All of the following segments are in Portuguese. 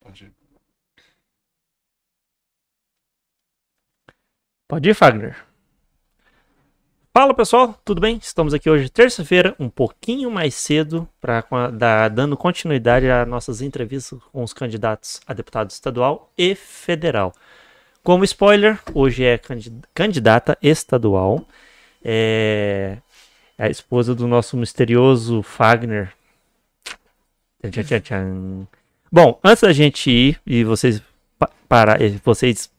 Pode ir. Pode ir, Fagner. Fala pessoal, tudo bem? Estamos aqui hoje, terça-feira, um pouquinho mais cedo, para dando continuidade às nossas entrevistas com os candidatos a deputado estadual e federal. Como spoiler, hoje é candidata estadual, é a esposa do nosso misterioso Fagner. Tchan, tchan, tchan. Bom, antes da gente ir e vocês para vocês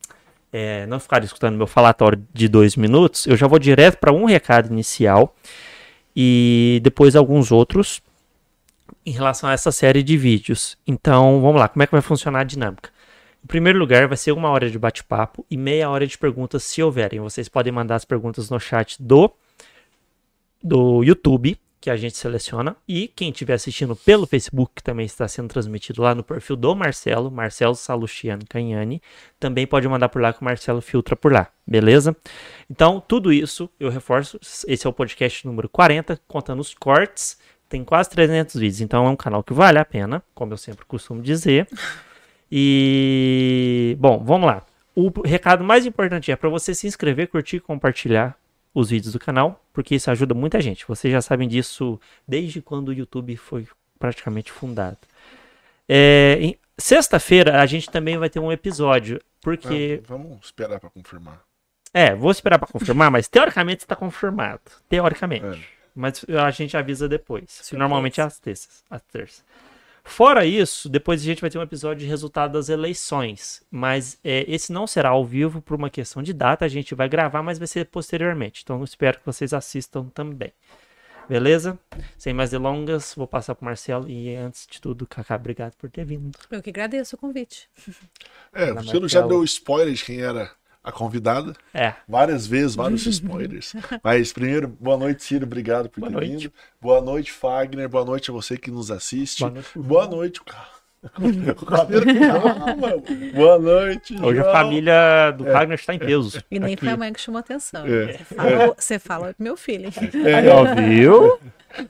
é, não ficarem escutando meu falatório de dois minutos, eu já vou direto para um recado inicial e depois alguns outros em relação a essa série de vídeos. Então, vamos lá, como é que vai funcionar a dinâmica? Em primeiro lugar, vai ser uma hora de bate-papo e meia hora de perguntas, se houverem. Vocês podem mandar as perguntas no chat do, do YouTube que a gente seleciona. E quem estiver assistindo pelo Facebook, que também está sendo transmitido lá no perfil do Marcelo, Marcelo Salustiano Canhani, também pode mandar por lá que o Marcelo filtra por lá, beleza? Então, tudo isso, eu reforço, esse é o podcast número 40, contando os cortes, tem quase 300 vídeos, então é um canal que vale a pena, como eu sempre costumo dizer. E, bom, vamos lá. O recado mais importante é para você se inscrever, curtir, compartilhar os vídeos do canal, porque isso ajuda muita gente. Vocês já sabem disso desde quando o YouTube foi praticamente fundado. É, Sexta-feira a gente também vai ter um episódio, porque. Ah, vamos esperar para confirmar. É, vou esperar para confirmar, mas teoricamente está confirmado. Teoricamente. É. Mas a gente avisa depois. Normalmente é às terças. Às terças. Fora isso, depois a gente vai ter um episódio de resultado das eleições. Mas é, esse não será ao vivo por uma questão de data. A gente vai gravar, mas vai ser posteriormente. Então espero que vocês assistam também. Beleza? Sem mais delongas, vou passar para o Marcelo. E antes de tudo, Cacá, obrigado por ter vindo. Eu que agradeço o convite. É, você já deu spoiler de quem era a convidada. É. Várias vezes, vários spoilers. Mas primeiro, boa noite, Ciro. Obrigado por boa ter noite. vindo. Boa noite, Fagner. Boa noite a você que nos assiste. Boa noite. Boa noite. Boa noite. Hoje João. a família do é. Fagner está em peso. E nem aqui. foi a mãe que chamou atenção. É. Você, você fala meu filho. É. Aí, ó, viu?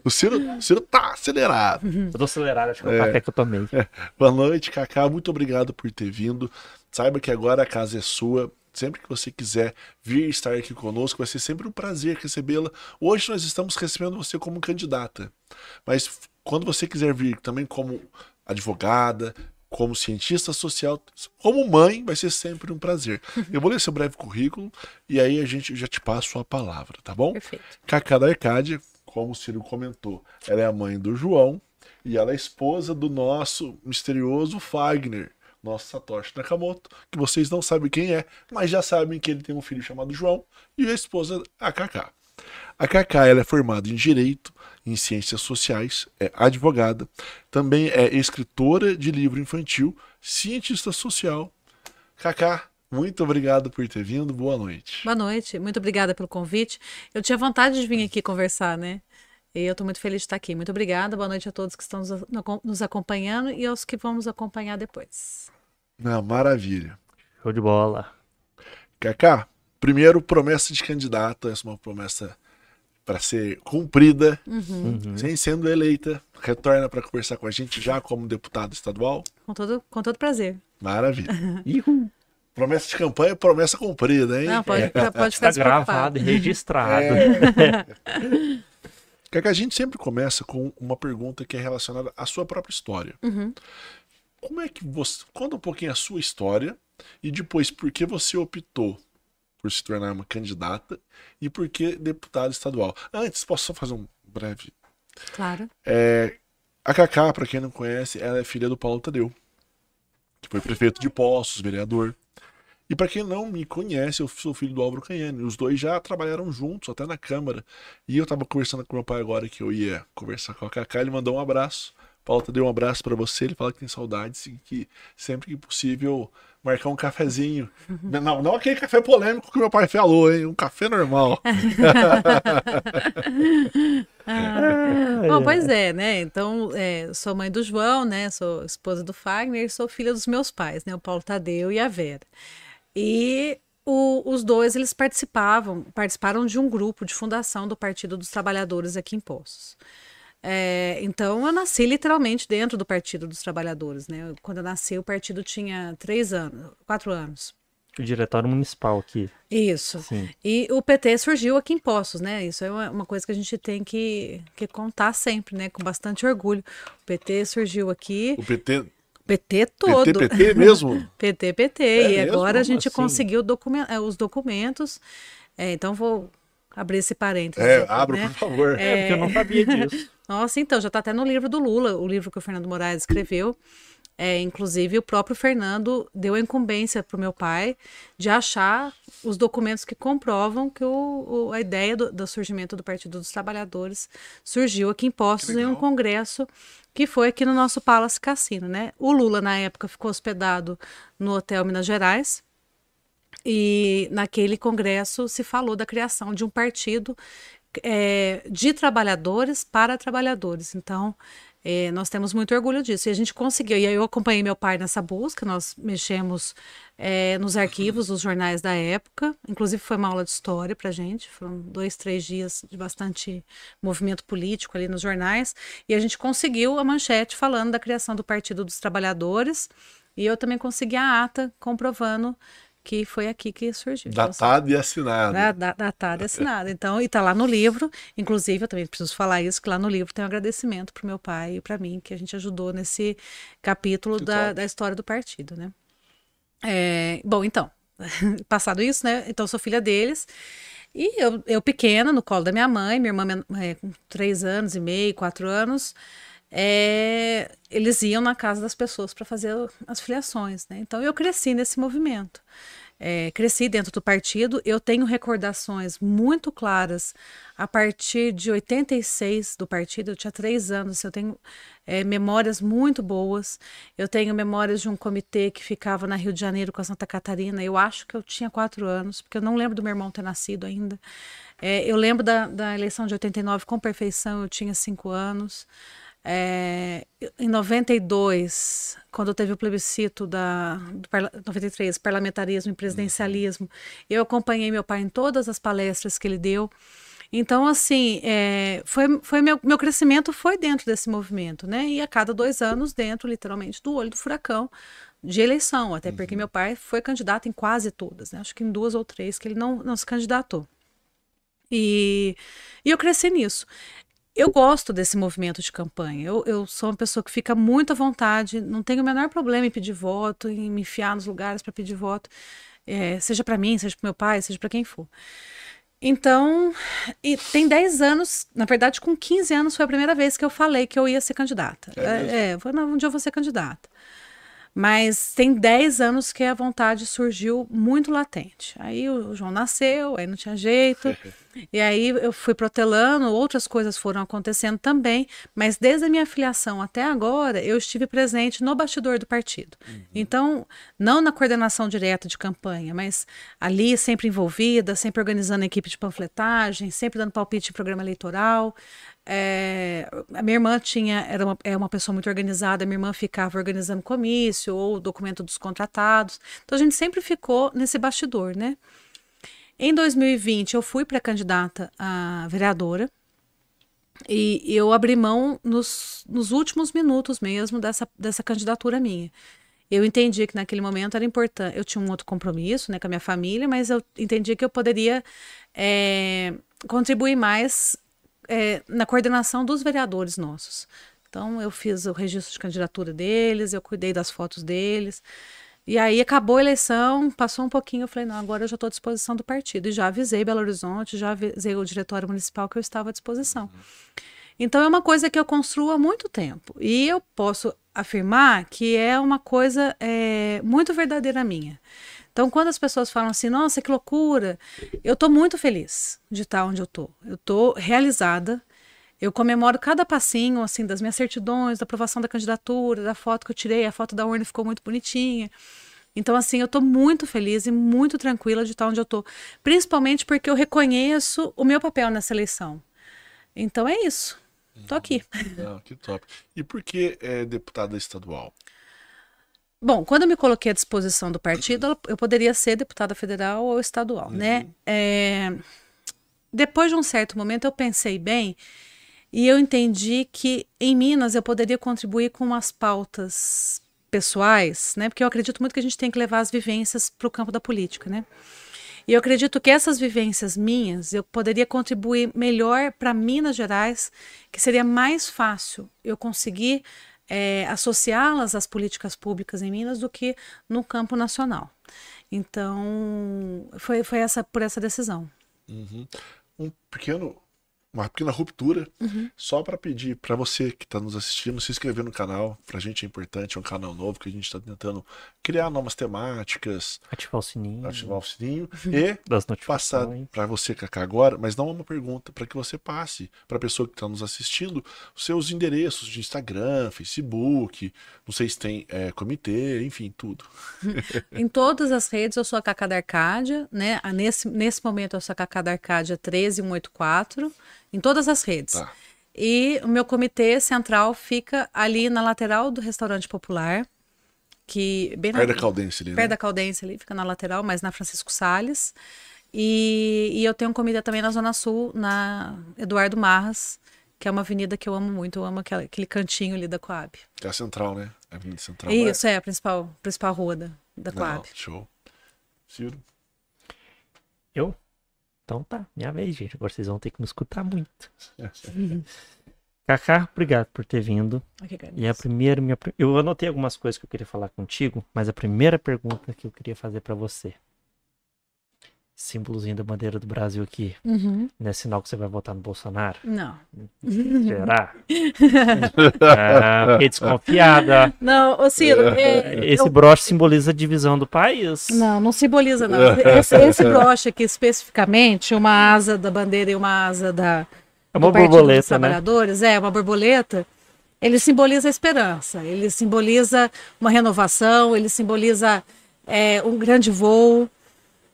O Ciro, o Ciro tá acelerado. Eu tô acelerado, acho que é o café que eu tomei. É. Boa noite, Cacá. Muito obrigado por ter vindo. Saiba que agora a casa é sua. Sempre que você quiser vir estar aqui conosco, vai ser sempre um prazer recebê-la. Hoje nós estamos recebendo você como candidata, mas quando você quiser vir também como advogada, como cientista social, como mãe, vai ser sempre um prazer. Eu vou ler seu breve currículo e aí a gente já te passo a palavra, tá bom? Perfeito. Cacá da Arcádia, como o Ciro comentou, ela é a mãe do João e ela é esposa do nosso misterioso Fagner nosso Satoshi Nakamoto, que vocês não sabem quem é, mas já sabem que ele tem um filho chamado João e a esposa a Kaká. A Kaká ela é formada em Direito, em Ciências Sociais, é advogada, também é escritora de livro infantil, cientista social. Kaká, muito obrigado por ter vindo. Boa noite. Boa noite. Muito obrigada pelo convite. Eu tinha vontade de vir aqui conversar, né? E eu estou muito feliz de estar aqui. Muito obrigada. Boa noite a todos que estão nos acompanhando e aos que vão nos acompanhar depois. Não, maravilha. Show de bola. Kaká, primeiro, promessa de candidata. Essa é uma promessa para ser cumprida, uhum. Uhum. sem sendo eleita. Retorna para conversar com a gente já como deputado estadual. Com todo, com todo prazer. Maravilha. Promessa de campanha, promessa cumprida, hein? Não, pode, é. pode ficar Está gravado e registrado. É. que a gente sempre começa com uma pergunta que é relacionada à sua própria história. Uhum. Como é que você. Conta um pouquinho a sua história e depois por que você optou por se tornar uma candidata e por que deputado estadual. Antes, posso só fazer um breve. Claro. É, a Cacá, para quem não conhece, ela é filha do Paulo Tadeu, que foi prefeito de Poços, vereador. E para quem não me conhece, eu sou filho do Álvaro Canhane. Os dois já trabalharam juntos, até na Câmara. E eu tava conversando com meu pai agora que eu ia conversar com a Cacá, ele mandou um abraço. Paulo deu um abraço para você, ele fala que tem saudades e que sempre que possível marcar um cafezinho. Não, não aquele café polêmico que meu pai falou, hein? Um café normal. ah, bom, pois é, né? Então, é, sou mãe do João, né? Sou esposa do Fagner, sou filha dos meus pais, né? O Paulo Tadeu e a Vera. E o, os dois eles participavam, participaram de um grupo de fundação do Partido dos Trabalhadores aqui em Poços. É, então eu nasci literalmente dentro do Partido dos Trabalhadores, né? Quando eu nasci, o partido tinha três anos, quatro anos. O diretório municipal aqui. Isso. Sim. E o PT surgiu aqui em Poços, né? Isso é uma coisa que a gente tem que, que contar sempre, né? Com bastante orgulho. O PT surgiu aqui. O PT PT todo. PT, PT mesmo? PT, PT. É e mesmo? agora a gente assim? conseguiu document, é, os documentos. É, então vou abrir esse parênteses. É, aqui, abra, né? por favor. É, porque eu não sabia disso. Nossa, então, já está até no livro do Lula, o livro que o Fernando Moraes escreveu. É, inclusive, o próprio Fernando deu a incumbência para o meu pai de achar os documentos que comprovam que o, o a ideia do, do, surgimento do Partido dos Trabalhadores surgiu aqui em Postos em um congresso que foi aqui no nosso Palace Cassino, né? O Lula, na época, ficou hospedado no Hotel Minas Gerais, e naquele congresso se falou da criação de um partido é, de trabalhadores para trabalhadores. Então, é, nós temos muito orgulho disso. E a gente conseguiu. E aí eu acompanhei meu pai nessa busca. Nós mexemos é, nos arquivos dos jornais da época. Inclusive foi uma aula de história para gente. Foram dois, três dias de bastante movimento político ali nos jornais. E a gente conseguiu a manchete falando da criação do Partido dos Trabalhadores. E eu também consegui a ata comprovando que foi aqui que surgiu. Então, datado então, e assinado. Da, da, datado e assinado. Então, e está lá no livro. Inclusive, eu também preciso falar isso, que lá no livro tem um agradecimento para o meu pai e para mim, que a gente ajudou nesse capítulo da, da história do partido, né? É, bom, então, passado isso, né? Então, sou filha deles. E eu, eu pequena, no colo da minha mãe, minha irmã é, com três anos e meio, quatro anos, é, eles iam na casa das pessoas para fazer as filiações. Né? Então eu cresci nesse movimento. É, cresci dentro do partido, eu tenho recordações muito claras a partir de 86 do partido, eu tinha três anos, eu tenho é, memórias muito boas, eu tenho memórias de um comitê que ficava na Rio de Janeiro com a Santa Catarina, eu acho que eu tinha quatro anos, porque eu não lembro do meu irmão ter nascido ainda. É, eu lembro da, da eleição de 89 com perfeição, eu tinha cinco anos. É, em 92, quando teve o plebiscito da do, 93, parlamentarismo e presidencialismo, eu acompanhei meu pai em todas as palestras que ele deu. Então, assim, é, foi, foi meu, meu crescimento foi dentro desse movimento, né? E a cada dois anos, dentro, literalmente, do olho do furacão de eleição, até porque uhum. meu pai foi candidato em quase todas, né? Acho que em duas ou três que ele não, não se candidatou. E, e eu cresci nisso. Eu gosto desse movimento de campanha. Eu, eu, sou uma pessoa que fica muito à vontade, não tenho o menor problema em pedir voto, em me enfiar nos lugares para pedir voto, é, seja para mim, seja para meu pai, seja para quem for. Então, e tem 10 anos, na verdade, com 15 anos foi a primeira vez que eu falei que eu ia ser candidata. É, é, é não, um dia eu vou ser candidata. Mas tem 10 anos que a vontade surgiu muito latente. Aí o João nasceu, aí não tinha jeito. e aí eu fui protelando, outras coisas foram acontecendo também. Mas desde a minha filiação até agora, eu estive presente no bastidor do partido. Uhum. Então, não na coordenação direta de campanha, mas ali sempre envolvida, sempre organizando a equipe de panfletagem, sempre dando palpite em programa eleitoral. É, a minha irmã tinha, era uma, é uma pessoa muito organizada, minha irmã ficava organizando comício ou documento dos contratados. Então a gente sempre ficou nesse bastidor, né? Em 2020 eu fui pré-candidata a vereadora e eu abri mão nos, nos últimos minutos mesmo dessa, dessa candidatura minha. Eu entendi que naquele momento era importante. Eu tinha um outro compromisso né, com a minha família, mas eu entendi que eu poderia é, contribuir mais é, na coordenação dos vereadores nossos. Então, eu fiz o registro de candidatura deles, eu cuidei das fotos deles. E aí acabou a eleição, passou um pouquinho, eu falei, não, agora eu já estou à disposição do partido. E já avisei Belo Horizonte, já avisei o diretório municipal que eu estava à disposição. Então é uma coisa que eu construo há muito tempo. E eu posso afirmar que é uma coisa é, muito verdadeira minha. Então, quando as pessoas falam assim, nossa, que loucura, eu estou muito feliz de estar onde eu estou. Eu estou realizada. Eu comemoro cada passinho, assim, das minhas certidões, da aprovação da candidatura, da foto que eu tirei, a foto da urna ficou muito bonitinha. Então, assim, eu estou muito feliz e muito tranquila de estar onde eu estou. Principalmente porque eu reconheço o meu papel nessa eleição. Então é isso. Estou aqui. Não, que top. E por que é deputada estadual? Bom, quando eu me coloquei à disposição do partido, eu poderia ser deputada federal ou estadual, né? uhum. né? É, depois de um certo momento, eu pensei bem E eu entendi que em Minas eu poderia contribuir com umas pautas pessoais, né? Porque eu acredito muito que a gente tem que levar as vivências para o campo da política, né? E eu acredito que essas vivências minhas eu poderia contribuir melhor para Minas Gerais, que seria mais fácil eu conseguir é, associá-las às políticas públicas em Minas do que no campo nacional. Então, foi, foi essa por essa decisão. Uhum. Um pequeno uma pequena ruptura, uhum. só para pedir para você que está nos assistindo se inscrever no canal. Para a gente é importante, é um canal novo que a gente está tentando criar novas temáticas. Ativar o sininho. Ativar o sininho. Uhum. E das passar para você, Cacá, agora, mas não é uma pergunta, para que você passe para a pessoa que está nos assistindo os seus endereços de Instagram, Facebook, não sei se tem é, comitê, enfim, tudo. em todas as redes eu sou a Cacá da Arcádia, né? Nesse, nesse momento eu sou a Cacá da Arcádia 13184 em todas as redes. Tá. E o meu comitê central fica ali na lateral do restaurante popular, que bem perto na, da Caldense ali, perto né? da Caldense ali, fica na lateral, mas na Francisco Sales. E, e eu tenho comida também na Zona Sul, na Eduardo Marras, que é uma avenida que eu amo muito, eu amo aquele, aquele cantinho ali da Coab. Que é a central, né? A avenida central. Isso, é, é a principal, principal rua da, da Coab. Não, show. Ciro? Eu? Então tá, minha vez, gente. Agora vocês vão ter que me escutar muito. Cacá, obrigado por ter vindo. E a primeira, minha, eu anotei algumas coisas que eu queria falar contigo, mas a primeira pergunta que eu queria fazer para você. Símbolozinho da bandeira do Brasil aqui. Uhum. Não é sinal que você vai votar no Bolsonaro? Não. Será? ah, fiquei desconfiada. Não, ô Ciro. É, esse eu... broche simboliza a divisão do país. Não, não simboliza, não. Esse, esse broche aqui, especificamente, uma asa da bandeira e uma asa da. É uma borboleta, dos né? trabalhadores, né? é uma borboleta. Ele simboliza a esperança, ele simboliza uma renovação, ele simboliza é, um grande voo.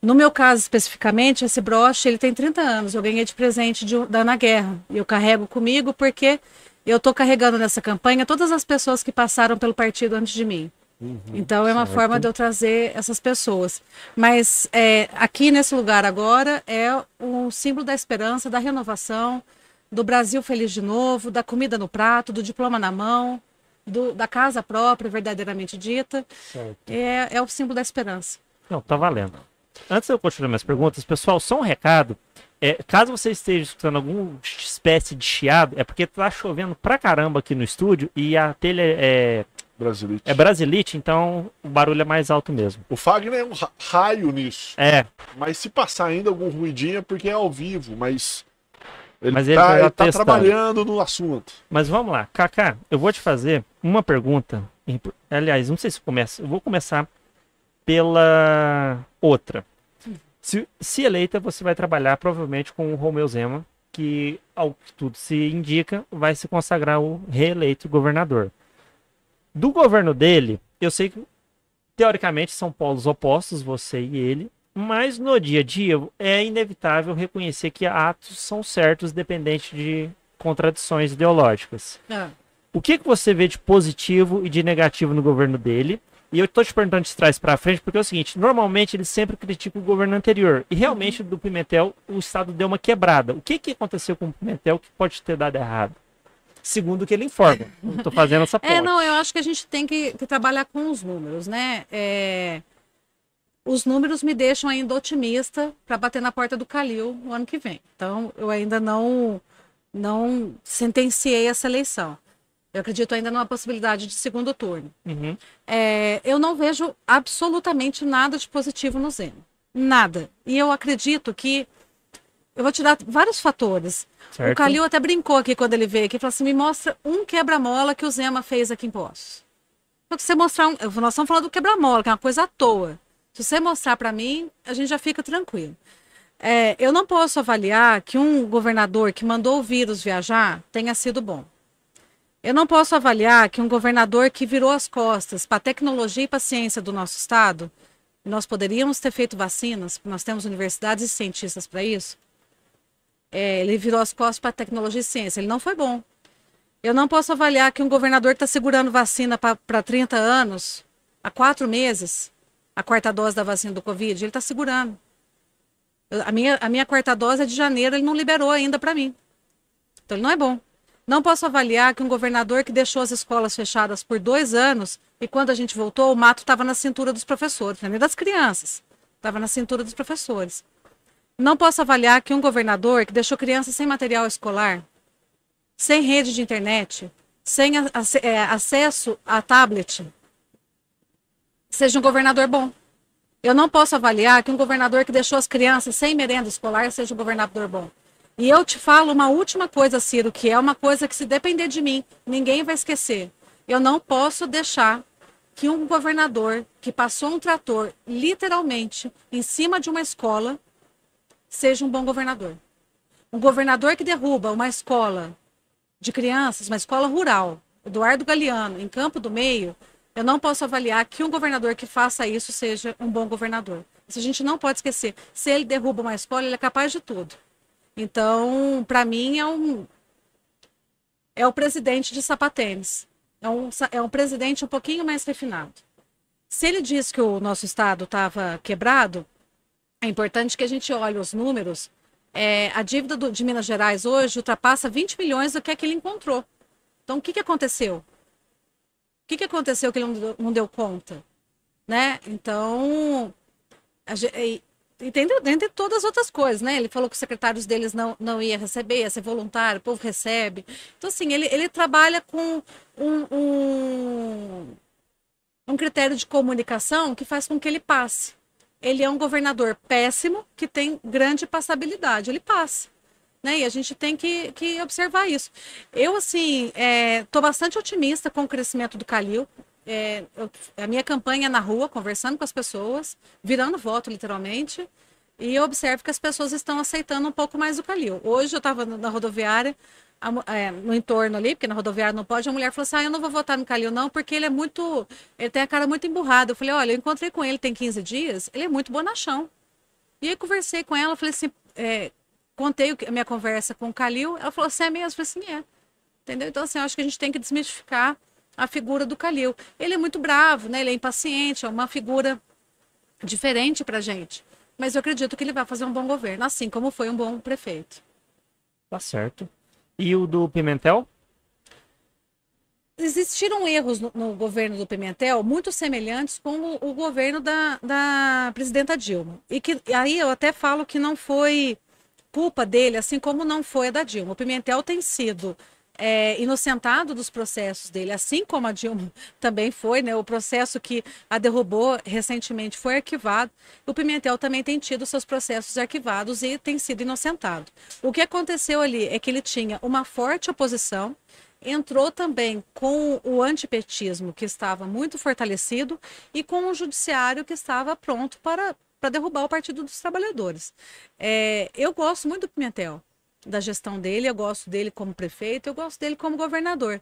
No meu caso especificamente, esse broche ele tem 30 anos. Eu ganhei de presente de, da Ana Guerra. E eu carrego comigo porque eu estou carregando nessa campanha todas as pessoas que passaram pelo partido antes de mim. Uhum, então é uma certo. forma de eu trazer essas pessoas. Mas é, aqui nesse lugar agora é um símbolo da esperança, da renovação, do Brasil feliz de novo, da comida no prato, do diploma na mão, do, da casa própria verdadeiramente dita. É, é o símbolo da esperança. Não, tá valendo. Antes de eu continuar minhas perguntas, pessoal, só um recado. É, caso você esteja escutando alguma espécie de chiado, é porque tá chovendo pra caramba aqui no estúdio e a telha é. Brasilite. É Brasilite, então o barulho é mais alto mesmo. O Fagner é um raio nisso. É. Mas se passar ainda algum ruidinho é porque é ao vivo, mas. Ele mas ele tá, ele tá trabalhando no assunto. Mas vamos lá, Kaká, eu vou te fazer uma pergunta. Aliás, não sei se começa. Eu vou começar pela outra. Se, se, eleita, você vai trabalhar provavelmente com o Romeu Zema, que, ao que tudo se indica, vai se consagrar o reeleito governador. Do governo dele, eu sei que, teoricamente, são polos opostos, você e ele, mas no dia a dia é inevitável reconhecer que atos são certos, dependente de contradições ideológicas. Ah. O que, que você vê de positivo e de negativo no governo dele? E eu tô te perguntando de trás para frente, porque é o seguinte: normalmente eles sempre criticam o governo anterior. E realmente do Pimentel, o Estado deu uma quebrada. O que, que aconteceu com o Pimentel que pode ter dado errado? Segundo o que ele informa. Estou fazendo essa ponte. É, não, eu acho que a gente tem que, que trabalhar com os números, né? É... Os números me deixam ainda otimista para bater na porta do Calil no ano que vem. Então, eu ainda não, não sentenciei essa eleição. Eu acredito ainda numa possibilidade de segundo turno. Uhum. É, eu não vejo absolutamente nada de positivo no Zema. Nada. E eu acredito que. Eu vou te dar vários fatores. Certo. O Calil até brincou aqui quando ele veio aqui. Falou assim: me mostra um quebra-mola que o Zema fez aqui em Poços. Se você mostrar um. Nós estamos falando do quebra-mola, que é uma coisa à toa. Se você mostrar para mim, a gente já fica tranquilo. É, eu não posso avaliar que um governador que mandou o vírus viajar tenha sido bom. Eu não posso avaliar que um governador que virou as costas para a tecnologia e para a ciência do nosso estado, nós poderíamos ter feito vacinas, nós temos universidades e cientistas para isso. É, ele virou as costas para a tecnologia e ciência, ele não foi bom. Eu não posso avaliar que um governador está segurando vacina para 30 anos, há quatro meses, a quarta dose da vacina do Covid, ele está segurando. a minha, a minha quarta dose é de janeiro, ele não liberou ainda para mim. Então ele não é bom. Não posso avaliar que um governador que deixou as escolas fechadas por dois anos e quando a gente voltou, o mato estava na cintura dos professores, nem das crianças, estava na cintura dos professores. Não posso avaliar que um governador que deixou crianças sem material escolar, sem rede de internet, sem é, acesso a tablet, seja um governador bom. Eu não posso avaliar que um governador que deixou as crianças sem merenda escolar seja um governador bom. E eu te falo uma última coisa, Ciro, que é uma coisa que se depender de mim, ninguém vai esquecer. Eu não posso deixar que um governador que passou um trator literalmente em cima de uma escola seja um bom governador. Um governador que derruba uma escola de crianças, uma escola rural, Eduardo Galeano, em Campo do Meio, eu não posso avaliar que um governador que faça isso seja um bom governador. Isso a gente não pode esquecer. Se ele derruba uma escola, ele é capaz de tudo. Então, para mim, é um é o presidente de sapatênis. É um, é um presidente um pouquinho mais refinado. Se ele diz que o nosso estado estava quebrado, é importante que a gente olhe os números. É, a dívida do, de Minas Gerais hoje ultrapassa 20 milhões do que é que ele encontrou. Então, o que, que aconteceu? O que, que aconteceu que ele não deu, não deu conta? Né? Então, entendeu? Dentre todas as outras coisas, né? Ele falou que os secretários deles não, não ia receber, ia ser voluntário, o povo recebe. Então, assim, ele, ele trabalha com um, um, um critério de comunicação que faz com que ele passe. Ele é um governador péssimo que tem grande passabilidade. Ele passa né? E a gente tem que, que observar isso. Eu, assim, estou é, bastante otimista com o crescimento do Calil. É, eu, a minha campanha é na rua, conversando com as pessoas, virando voto, literalmente. E eu observo que as pessoas estão aceitando um pouco mais o Calil. Hoje eu estava na rodoviária, a, é, no entorno ali, porque na rodoviária não pode, a mulher falou assim: ah, eu não vou votar no Calil, não, porque ele é muito. Ele tem a cara muito emburrada. Eu falei: olha, eu encontrei com ele tem 15 dias, ele é muito bonachão. E aí conversei com ela, falei assim: é, contei a minha conversa com o Calil, ela falou, você é mesmo? Eu falei assim, é. Entendeu? Então, assim, eu acho que a gente tem que desmistificar a figura do Calil. Ele é muito bravo, né? Ele é impaciente, é uma figura diferente pra gente. Mas eu acredito que ele vai fazer um bom governo, assim como foi um bom prefeito. Tá certo. E o do Pimentel? Existiram erros no, no governo do Pimentel muito semelhantes com o, o governo da, da presidenta Dilma. E que aí eu até falo que não foi culpa dele, assim como não foi a da Dilma. O Pimentel tem sido é, inocentado dos processos dele, assim como a Dilma também foi, né? O processo que a derrubou recentemente foi arquivado. O Pimentel também tem tido seus processos arquivados e tem sido inocentado. O que aconteceu ali é que ele tinha uma forte oposição, entrou também com o antipetismo, que estava muito fortalecido, e com o judiciário que estava pronto para para derrubar o Partido dos Trabalhadores. É, eu gosto muito do Pimentel, da gestão dele, eu gosto dele como prefeito, eu gosto dele como governador.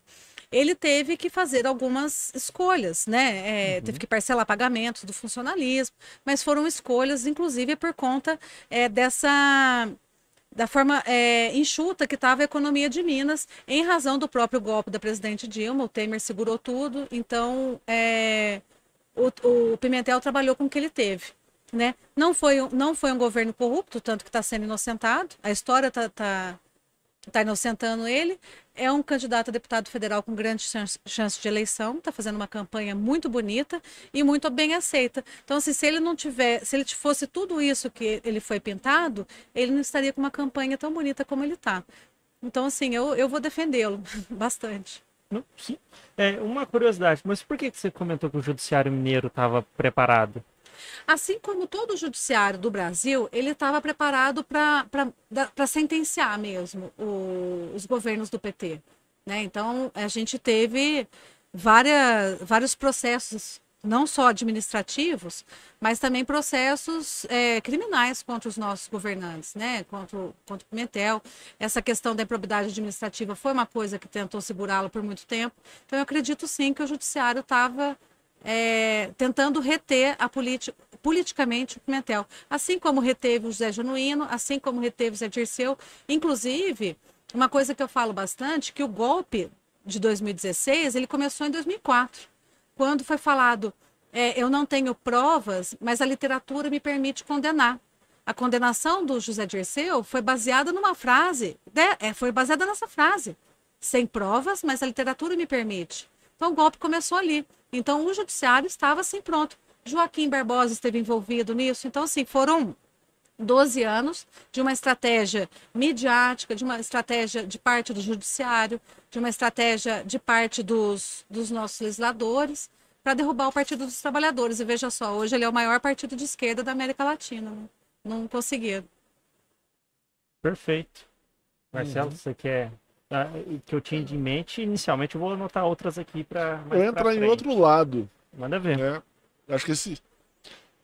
Ele teve que fazer algumas escolhas, né? É, uhum. Teve que parcelar pagamentos do funcionalismo, mas foram escolhas, inclusive, por conta é, dessa da forma é, enxuta que estava a economia de Minas, em razão do próprio golpe da presidente Dilma. O Temer segurou tudo, então é, o, o Pimentel trabalhou com o que ele teve. Né? Não, foi, não foi um governo corrupto, tanto que está sendo inocentado. A história está tá, tá inocentando ele. É um candidato a deputado federal com grande chance, chance de eleição, está fazendo uma campanha muito bonita e muito bem aceita. Então, assim, se ele não tiver, se ele fosse tudo isso que ele foi pintado, ele não estaria com uma campanha tão bonita como ele está. Então, assim, eu, eu vou defendê-lo bastante. Sim. É, uma curiosidade, mas por que você comentou que o judiciário mineiro estava preparado? Assim como todo o judiciário do Brasil, ele estava preparado para sentenciar mesmo o, os governos do PT. Né? Então, a gente teve várias, vários processos, não só administrativos, mas também processos é, criminais contra os nossos governantes, né? contra, contra o Pimentel. Essa questão da improbidade administrativa foi uma coisa que tentou segurá-lo por muito tempo. Então, eu acredito sim que o judiciário estava é, tentando reter a politicamente o Pimentel, assim como reteve o José Genuíno, assim como reteve o Zé Dirceu. Inclusive, uma coisa que eu falo bastante, que o golpe de 2016, ele começou em 2004, quando foi falado, é, eu não tenho provas, mas a literatura me permite condenar. A condenação do José Dirceu foi baseada numa frase, né? é, foi baseada nessa frase. sem provas, mas a literatura me permite. Então o golpe começou ali. Então o judiciário estava assim pronto. Joaquim Barbosa esteve envolvido nisso. Então, assim, foram 12 anos de uma estratégia midiática, de uma estratégia de parte do judiciário, de uma estratégia de parte dos, dos nossos legisladores para derrubar o Partido dos Trabalhadores. E veja só, hoje ele é o maior partido de esquerda da América Latina. Né? Não conseguiram. Perfeito. Marcelo, uhum. você quer que eu tinha em mente, inicialmente eu vou anotar outras aqui para. Eu entrar em outro lado. Manda ver. Né? Acho que esse.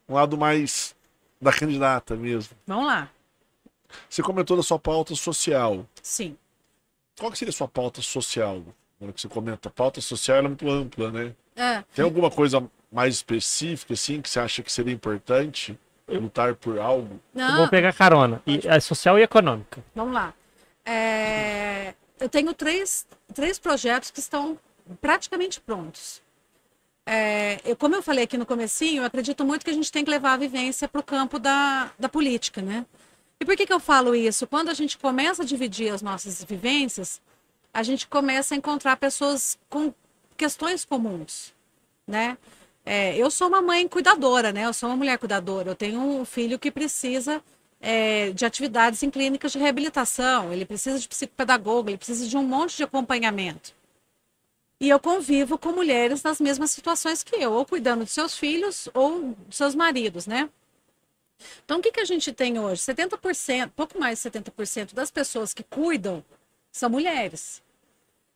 Um lado mais da candidata mesmo. Vamos lá. Você comentou da sua pauta social. Sim. Qual que seria a sua pauta social? Quando você comenta, pauta social é muito ampla, né? É. Tem alguma coisa mais específica, assim, que você acha que seria importante lutar por algo? Não. Eu vou pegar carona. E, é social e econômica. Vamos lá. É... Eu tenho três, três projetos que estão praticamente prontos. É, eu, como eu falei aqui no comecinho, eu acredito muito que a gente tem que levar a vivência para o campo da, da política, né? E por que, que eu falo isso? Quando a gente começa a dividir as nossas vivências, a gente começa a encontrar pessoas com questões comuns, né? É, eu sou uma mãe cuidadora, né? Eu sou uma mulher cuidadora. Eu tenho um filho que precisa é, de atividades em clínicas de reabilitação, ele precisa de psicopedagogo, ele precisa de um monte de acompanhamento. E eu convivo com mulheres nas mesmas situações que eu, ou cuidando de seus filhos ou de seus maridos, né? Então, o que, que a gente tem hoje? 70%, pouco mais de 70% das pessoas que cuidam são mulheres.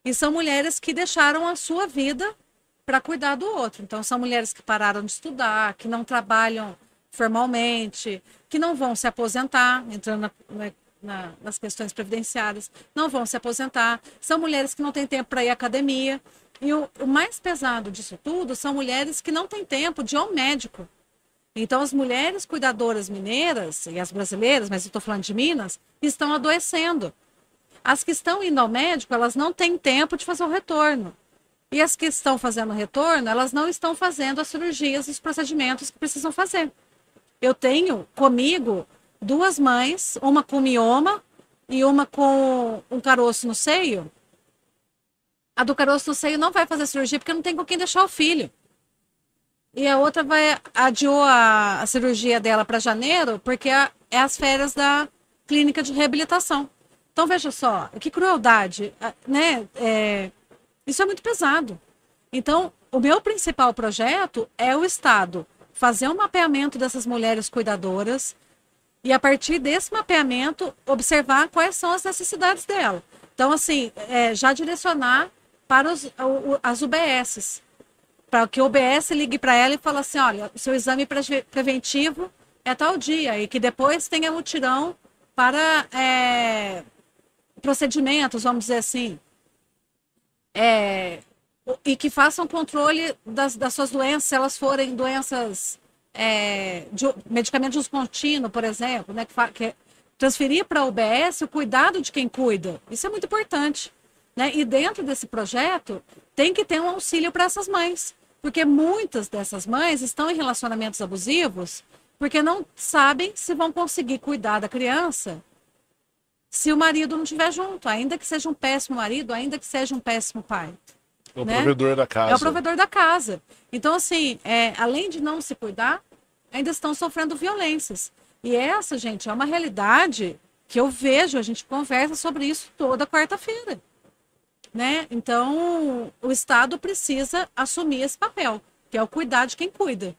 E são mulheres que deixaram a sua vida para cuidar do outro. Então, são mulheres que pararam de estudar, que não trabalham formalmente, que não vão se aposentar, entrando na, na, nas questões previdenciárias, não vão se aposentar, são mulheres que não têm tempo para ir à academia. E o, o, mais pesado disso tudo são mulheres que não têm tempo de ir ao médico. Então, as mulheres cuidadoras mineiras, e as brasileiras, mas estou falando de Minas, estão adoecendo. As que estão indo ao médico, elas não têm tempo de fazer o retorno. E as que estão fazendo o retorno, elas não estão fazendo as cirurgias e os procedimentos que precisam fazer. Eu tenho comigo duas mães, uma com mioma e uma com um caroço no seio. A do caroço no seio não vai fazer cirurgia porque não tem com quem deixar o filho. E a outra vai adiou a, a cirurgia dela para janeiro porque é, é as férias da clínica de reabilitação. Então veja só, que crueldade, né? É, isso é muito pesado. Então, o meu principal projeto é o Estado fazer um mapeamento dessas mulheres cuidadoras, e a partir desse mapeamento observar quais são as necessidades dela. Então, assim, é, já direcionar para os, o, as UBSs, para que o UBS ligue para ela e fale assim, olha, o seu exame preventivo é tal dia, e que depois tenha mutirão para é, procedimentos, vamos dizer assim, é, e que façam controle das, das suas doenças, se elas forem doenças é, de medicamento de uso contínuo, por exemplo, né, que, que é transferir para a UBS o cuidado de quem cuida. Isso é muito importante. Né? E dentro desse projeto tem que ter um auxílio para essas mães, porque muitas dessas mães estão em relacionamentos abusivos porque não sabem se vão conseguir cuidar da criança se o marido não estiver junto, ainda que seja um péssimo marido, ainda que seja um péssimo pai. É o né? provedor da casa. É o provedor da casa. Então, assim, é, além de não se cuidar, ainda estão sofrendo violências. E essa, gente, é uma realidade que eu vejo, a gente conversa sobre isso toda quarta-feira. Né? Então, o Estado precisa assumir esse papel, que é o cuidar de quem cuida.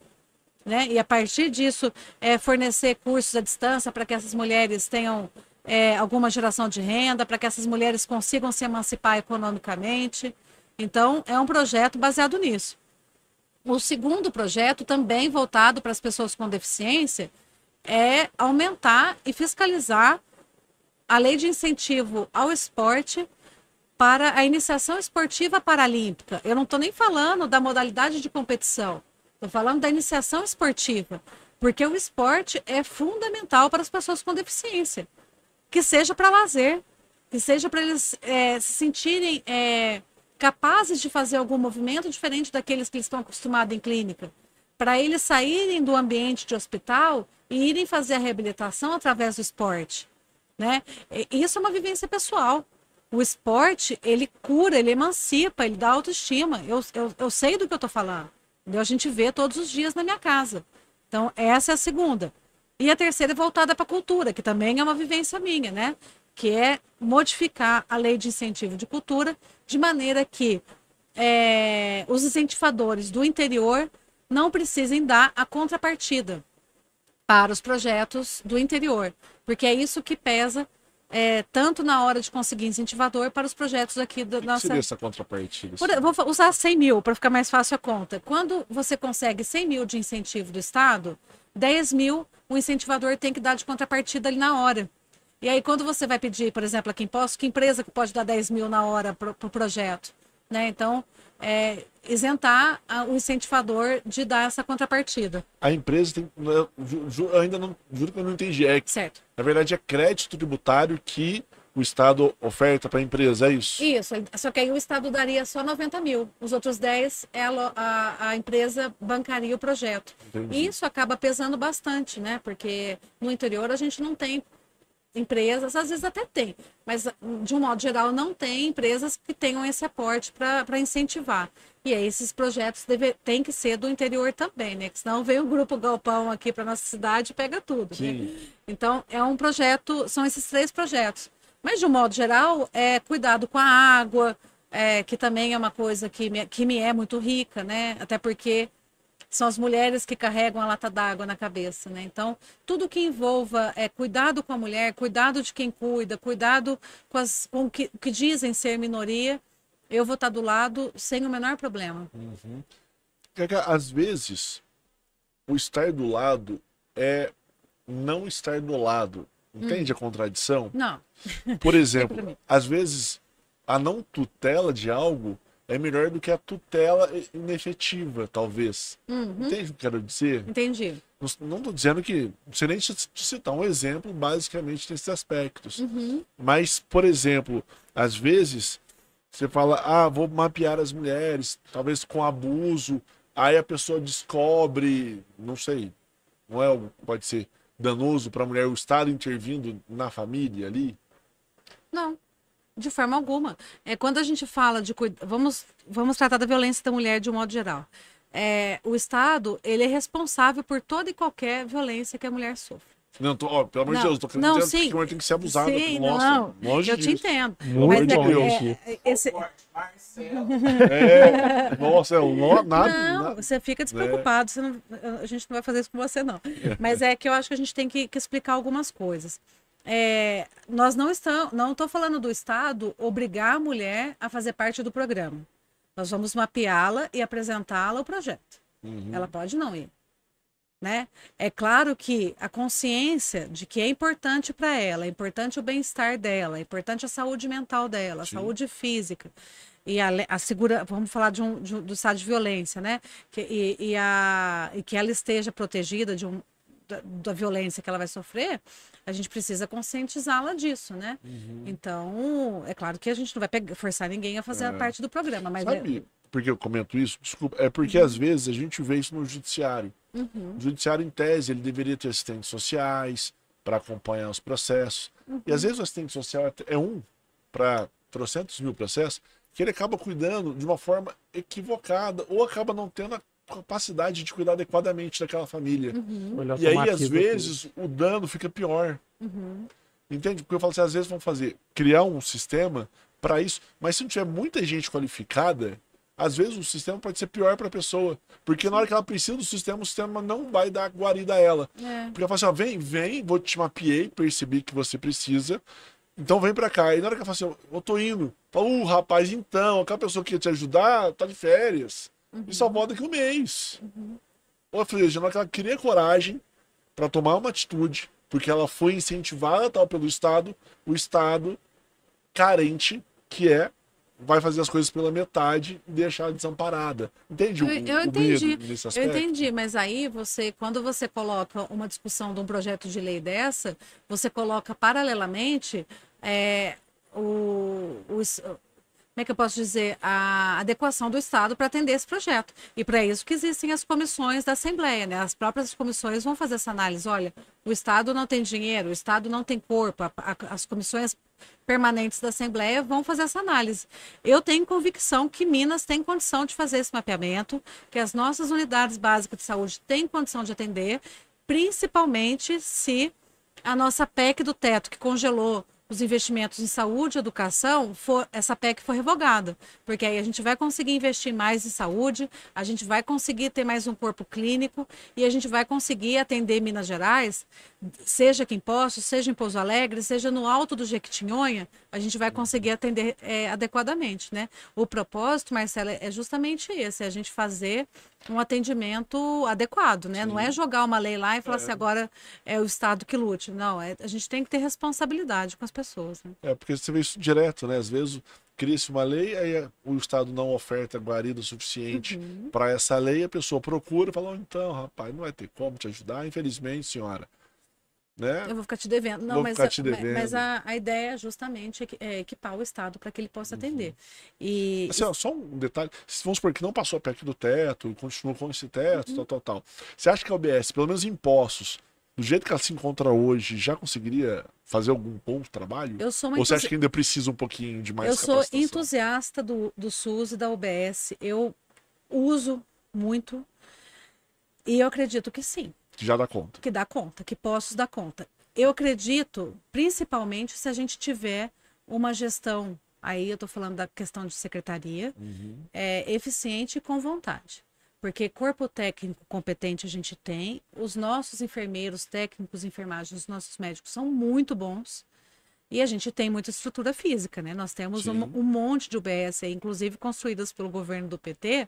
Né? E a partir disso, é, fornecer cursos à distância para que essas mulheres tenham é, alguma geração de renda, para que essas mulheres consigam se emancipar economicamente. Então, é um projeto baseado nisso. O segundo projeto, também voltado para as pessoas com deficiência, é aumentar e fiscalizar a lei de incentivo ao esporte para a iniciação esportiva paralímpica. Eu não estou nem falando da modalidade de competição, estou falando da iniciação esportiva, porque o esporte é fundamental para as pessoas com deficiência, que seja para lazer, que seja para eles é, se sentirem é, capazes de fazer algum movimento diferente daqueles que eles estão acostumados em clínica, para eles saírem do ambiente de hospital e irem fazer a reabilitação através do esporte, né? Isso é uma vivência pessoal. O esporte, ele cura, ele emancipa, ele dá autoestima. Eu, eu, eu sei do que eu tô falando. Entendeu? A gente vê todos os dias na minha casa. Então, essa é a segunda. E a terceira é voltada para a cultura, que também é uma vivência minha, né? Que é modificar a lei de incentivo de cultura de maneira que é, os incentivadores do interior não precisem dar a contrapartida para os projetos do interior, porque é isso que pesa é, tanto na hora de conseguir incentivador para os projetos aqui da nossa. Seria essa contrapartida? Por, vou usar 100 mil para ficar mais fácil a conta. Quando você consegue 100 mil de incentivo do Estado, 10 mil o incentivador tem que dar de contrapartida ali na hora. E aí, quando você vai pedir, por exemplo, aqui em Poço, que empresa que pode dar 10 mil na hora para o pro projeto? Né? Então, é, isentar a, o incentivador de dar essa contrapartida. A empresa tem. Eu, eu ainda não. Juro que eu não entendi. É, certo. Na verdade, é crédito tributário que o Estado oferta para a empresa, é isso? Isso, só que aí o Estado daria só 90 mil. Os outros 10, ela, a, a empresa bancaria o projeto. Entendi. Isso acaba pesando bastante, né? Porque no interior a gente não tem empresas, às vezes até tem, mas de um modo geral não tem empresas que tenham esse aporte para incentivar. E aí esses projetos deve, tem que ser do interior também, né? Que senão vem o grupo Galpão aqui para nossa cidade e pega tudo. Né? Então é um projeto, são esses três projetos. Mas de um modo geral, é cuidado com a água, é, que também é uma coisa que me, que me é muito rica, né? Até porque são as mulheres que carregam a lata d'água na cabeça, né? Então, tudo que envolva é cuidado com a mulher, cuidado de quem cuida, cuidado com, as, com o que, que dizem ser minoria, eu vou estar do lado sem o menor problema. Uhum. Às vezes, o estar do lado é não estar do lado. Entende hum. a contradição? Não. Por exemplo, às vezes a não tutela de algo é melhor do que a tutela inefetiva, talvez. Uhum. Entende o que eu quero dizer? Entendi. Não estou dizendo que. Não sei nem te citar um exemplo, basicamente, nesses aspectos. Uhum. Mas, por exemplo, às vezes, você fala, ah, vou mapear as mulheres, talvez com abuso, aí a pessoa descobre, não sei, não é, pode ser danoso para a mulher o Estado intervindo na família ali? Não. De forma alguma. É, quando a gente fala de vamos vamos tratar da violência da mulher de um modo geral. É, o Estado ele é responsável por toda e qualquer violência que a mulher sofre. Não, tô, ó, pelo amor de Deus, tô querendo dizer que a mulher tem que ser abusada. Sim, Nossa, não, longe eu disso. te entendo. Muito mas é, é, esse... é, nossa, não, nada, não, nada. você fica despreocupado, você não, a gente não vai fazer isso com você, não. Mas é que eu acho que a gente tem que, que explicar algumas coisas é, nós não estamos, não estou falando do Estado obrigar a mulher a fazer parte do programa. Nós vamos mapeá-la e apresentá-la o projeto. Uhum. Ela pode não ir. Né? É claro que a consciência de que é importante para ela, é importante o bem-estar dela, é importante a saúde mental dela, a saúde física e a, a segura, vamos falar de um, de, do estado de violência, né? Que, e, e, a, e que ela esteja protegida de um, da, da violência que ela vai sofrer, a gente precisa conscientizá-la disso, né? Uhum. Então, é claro que a gente não vai pegar, forçar ninguém a fazer é. a parte do programa, mas Sabe, é... por que eu comento isso? Desculpa, é porque uhum. às vezes a gente vê isso no judiciário. Uhum. O judiciário, em tese, ele deveria ter assistentes sociais para acompanhar os processos. E às uhum. vezes o assistente social é, é um para trocentos mil processos que ele acaba cuidando de uma forma equivocada ou acaba não tendo a capacidade de cuidar adequadamente daquela família. Uhum. E aí, às vezes, o dano fica pior. Uhum. Entende? Porque eu falo assim, às vezes vão fazer, criar um sistema para isso, mas se não tiver muita gente qualificada, às vezes o sistema pode ser pior para a pessoa. Porque na hora que ela precisa do sistema, o sistema não vai dar guarida a ela. É. Porque ela fala assim: ó, vem, vem, vou te mapeei, percebi que você precisa. Então vem para cá. E na hora que ela fala assim: eu tô indo. Fala, uh, rapaz, então, aquela pessoa que ia te ajudar tá de férias. Uhum. E só volta daqui um mês. Uhum. Ou que ela queria coragem para tomar uma atitude, porque ela foi incentivada tal pelo Estado, o Estado carente que é vai fazer as coisas pela metade e deixar desamparada. Entende eu, o, eu o entendi, Eu entendi, mas aí você, quando você coloca uma discussão de um projeto de lei dessa, você coloca paralelamente é, o, o, como é que eu posso dizer, a adequação do Estado para atender esse projeto. E para isso que existem as comissões da Assembleia, né? As próprias comissões vão fazer essa análise. Olha, o Estado não tem dinheiro, o Estado não tem corpo, a, a, as comissões permanentes da Assembleia vão fazer essa análise. Eu tenho convicção que Minas tem condição de fazer esse mapeamento, que as nossas unidades básicas de saúde têm condição de atender, principalmente se a nossa PEC do teto, que congelou os investimentos em saúde e educação, for, essa PEC for revogada. Porque aí a gente vai conseguir investir mais em saúde, a gente vai conseguir ter mais um corpo clínico e a gente vai conseguir atender Minas Gerais, seja aqui em Poços, seja em Pouso Alegre, seja no alto do Jequitinhonha, a gente vai conseguir atender é, adequadamente, né? O propósito, Marcela, é justamente esse, é a gente fazer um atendimento adequado, né? Sim. Não é jogar uma lei lá e falar é. assim, agora é o Estado que lute. Não, é, a gente tem que ter responsabilidade com as pessoas. Né? É, porque você vê isso direto, né? Às vezes cria-se uma lei, aí o Estado não oferta guarida suficiente uhum. para essa lei, a pessoa procura e fala, oh, então, rapaz, não vai ter como te ajudar, infelizmente, senhora. Né? Eu vou ficar te devendo. Não, vou mas, te devendo. mas a, a ideia é justamente é equipar o Estado para que ele possa atender. Uhum. E, assim, ó, só um detalhe: vamos supor que não passou PEC do teto, continuou com esse teto, uhum. tal, tal, tal. Você acha que a OBS, pelo menos impostos, do jeito que ela se encontra hoje, já conseguiria fazer algum bom trabalho? Eu sou uma Ou você acha que ainda precisa um pouquinho de mais Eu sou entusiasta do, do SUS e da OBS. Eu uso muito e eu acredito que sim. Que já dá conta. Que dá conta, que posso dar conta. Eu acredito, principalmente se a gente tiver uma gestão, aí eu estou falando da questão de secretaria, uhum. é, eficiente e com vontade. Porque corpo técnico competente a gente tem, os nossos enfermeiros, técnicos, enfermagem, os nossos médicos são muito bons. E a gente tem muita estrutura física, né? Nós temos um, um, monte de UBS, inclusive construídas pelo governo do PT,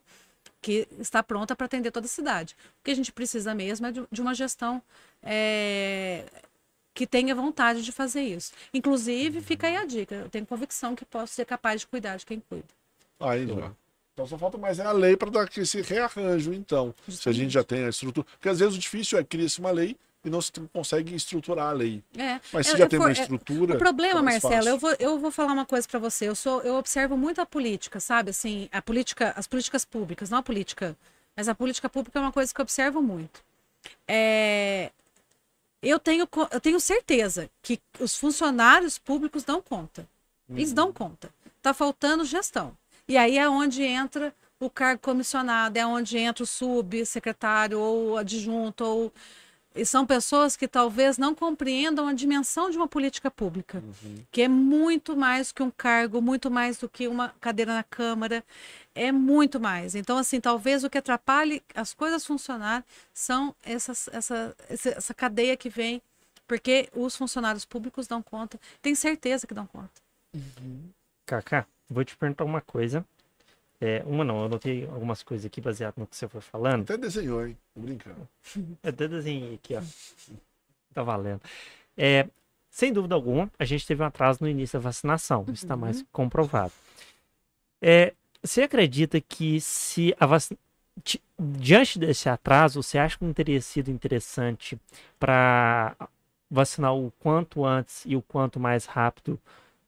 que está pronta para atender toda a cidade. O que a gente precisa mesmo é de, de uma gestão é, que tenha vontade de fazer isso. Inclusive, fica aí a dica, eu tenho convicção que posso ser capaz de cuidar de quem cuida. Aí já. Então só falta mais é a lei para dar esse rearranjo, então. Justamente. Se a gente já tem a estrutura. Porque às vezes o difícil é criar-se uma lei e não se consegue estruturar a lei. É. Mas se eu, já eu tem for, uma é, estrutura. O problema, Marcelo, eu vou, eu vou falar uma coisa para você. Eu sou, eu observo muito a política, sabe? Assim, a política, as políticas públicas, não a política, mas a política pública é uma coisa que eu observo muito. É, eu tenho, eu tenho certeza que os funcionários públicos dão conta. Eles dão uhum. conta. Tá faltando gestão. E aí é onde entra o cargo comissionado, é onde entra o subsecretário ou adjunto ou e são pessoas que talvez não compreendam a dimensão de uma política pública, uhum. que é muito mais que um cargo, muito mais do que uma cadeira na Câmara, é muito mais. Então, assim, talvez o que atrapalhe as coisas funcionar são essas, essa, essa cadeia que vem, porque os funcionários públicos dão conta, tenho certeza que dão conta. Uhum. Cacá, vou te perguntar uma coisa. É, uma não, eu notei algumas coisas aqui baseado no que você foi falando. Até desenhou, hein? Tô brincando. Até desenhei aqui, ó. Tá valendo. É, sem dúvida alguma, a gente teve um atraso no início da vacinação. Isso está mais uhum. comprovado. É, você acredita que se a vacina. Diante desse atraso, você acha que não teria sido interessante para vacinar o quanto antes e o quanto mais rápido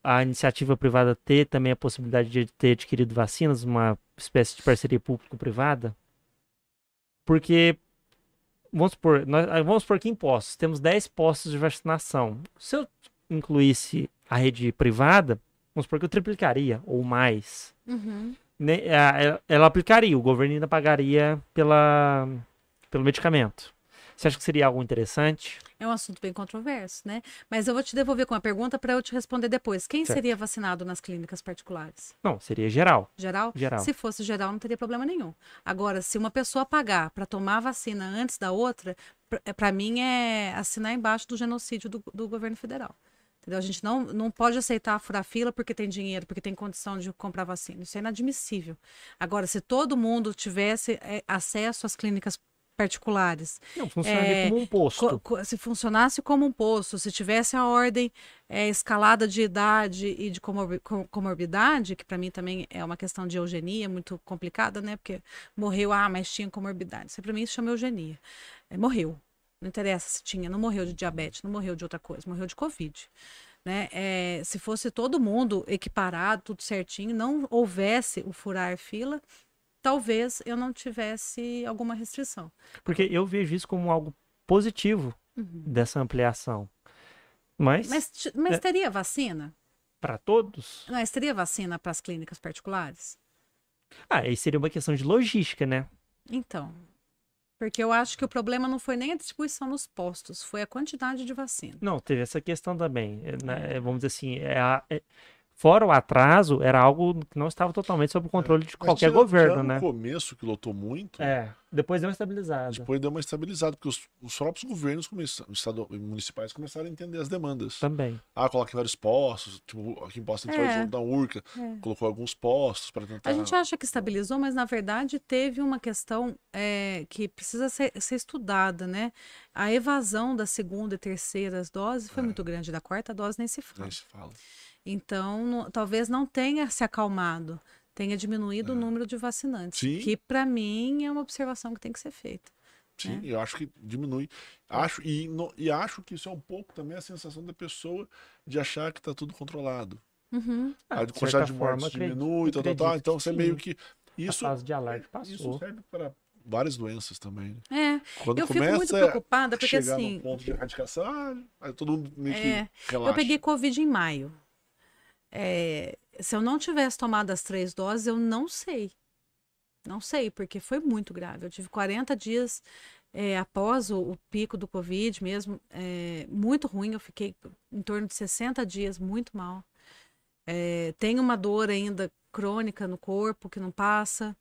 a iniciativa privada ter também a possibilidade de ter adquirido vacinas, uma espécie de parceria público-privada? Porque, vamos supor, nós, ah, vamos supor que em postos, temos 10 postos de vacinação. Se eu incluísse a rede privada, vamos supor que eu triplicaria ou mais. Uhum. Né, ela, ela aplicaria, o governo ainda pagaria pela, pelo medicamento. Você acha que seria algo interessante? É um assunto bem controverso, né? Mas eu vou te devolver com uma pergunta para eu te responder depois. Quem certo. seria vacinado nas clínicas particulares? Não, seria geral. Geral? Geral. Se fosse geral, não teria problema nenhum. Agora, se uma pessoa pagar para tomar a vacina antes da outra, para mim é assinar embaixo do genocídio do, do governo federal. Entendeu? A gente não, não pode aceitar furar fila porque tem dinheiro, porque tem condição de comprar vacina. Isso é inadmissível. Agora, se todo mundo tivesse é, acesso às clínicas particulares. Não, funcionaria é, como um posto. Co se funcionasse como um posto, se tivesse a ordem é, escalada de idade e de comor comorbidade, que para mim também é uma questão de eugenia muito complicada, né? Porque morreu, ah, mas tinha comorbidade. Isso para mim isso chama eugenia. É, morreu. Não interessa se tinha, não morreu de diabetes, não morreu de outra coisa, morreu de Covid. Né? É, se fosse todo mundo equiparado, tudo certinho, não houvesse o furar fila, talvez eu não tivesse alguma restrição. Porque eu vejo isso como algo positivo uhum. dessa ampliação. Mas, mas, mas é... teria vacina? para todos? Mas teria vacina para as clínicas particulares? Ah, aí seria uma questão de logística, né? Então, porque eu acho que o problema não foi nem a distribuição nos postos, foi a quantidade de vacina. Não, teve essa questão também. É, né, Vamos dizer assim, é a- é- fora o atraso, era algo que não estava totalmente sob o controle de qualquer tira- governo, já né? No começo, que lotou muito, É, depois deu uma estabilizada. depois deu uma estabilizada, porque os, os próprios governos começaram, estado, municipais começaram a entender as demandas. Também. Ah, coloca em vários postos, tipo, aqui em gente É. vai da Urca, É. colocou alguns postos para tentar. A gente acha que estabilizou, mas na verdade teve uma questão é, que precisa ser, ser estudada, né? A evasão da segunda e terceira doses foi muito grande, da quarta dose nem se fala. Nem se fala. Então, não- talvez não tenha se acalmado, tenha diminuído o número de vacinantes, Sim. que para mim é uma observação que tem que ser feita. Sim, eu acho que diminui. Acho, e, no- e acho que isso é um pouco também a sensação da pessoa de achar que está tudo controlado. Uhum. Ah, a de quantidade de forma, mortes acredito- diminui, tal, tal, tal. acredito Então que você sim. meio que. Isso, a fase de alarde isso passou. serve para várias doenças também. né? É, Quando eu fico começa muito preocupada porque chegar assim, no ponto de erradicação, ah, aí todo mundo meio que É, relaxa. Eu peguei Covid em maio. É, se eu não tivesse tomado as três doses, eu não sei. Não sei, porque foi muito grave. Eu tive 40 dias é, após o, o pico do Covid mesmo, é, muito ruim. Eu fiquei em torno de 60 dias muito mal. É, tenho uma dor ainda crônica no corpo que não passa.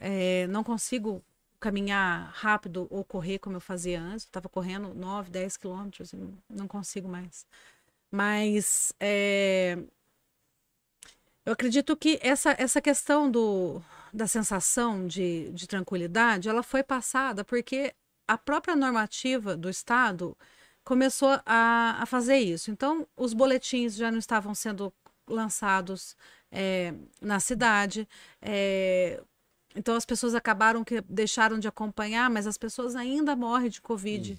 É, não consigo caminhar rápido ou correr como eu fazia antes. Estava correndo 9, 10 quilômetros, não- não consigo mais. Mas é, eu acredito que essa, essa questão do, da sensação de, de tranquilidade, ela foi passada porque a própria normativa do Estado começou a, a fazer isso. Então, os boletins já não estavam sendo lançados é, na cidade. é, então, as pessoas acabaram que deixaram de acompanhar, mas as pessoas ainda morrem de Covid.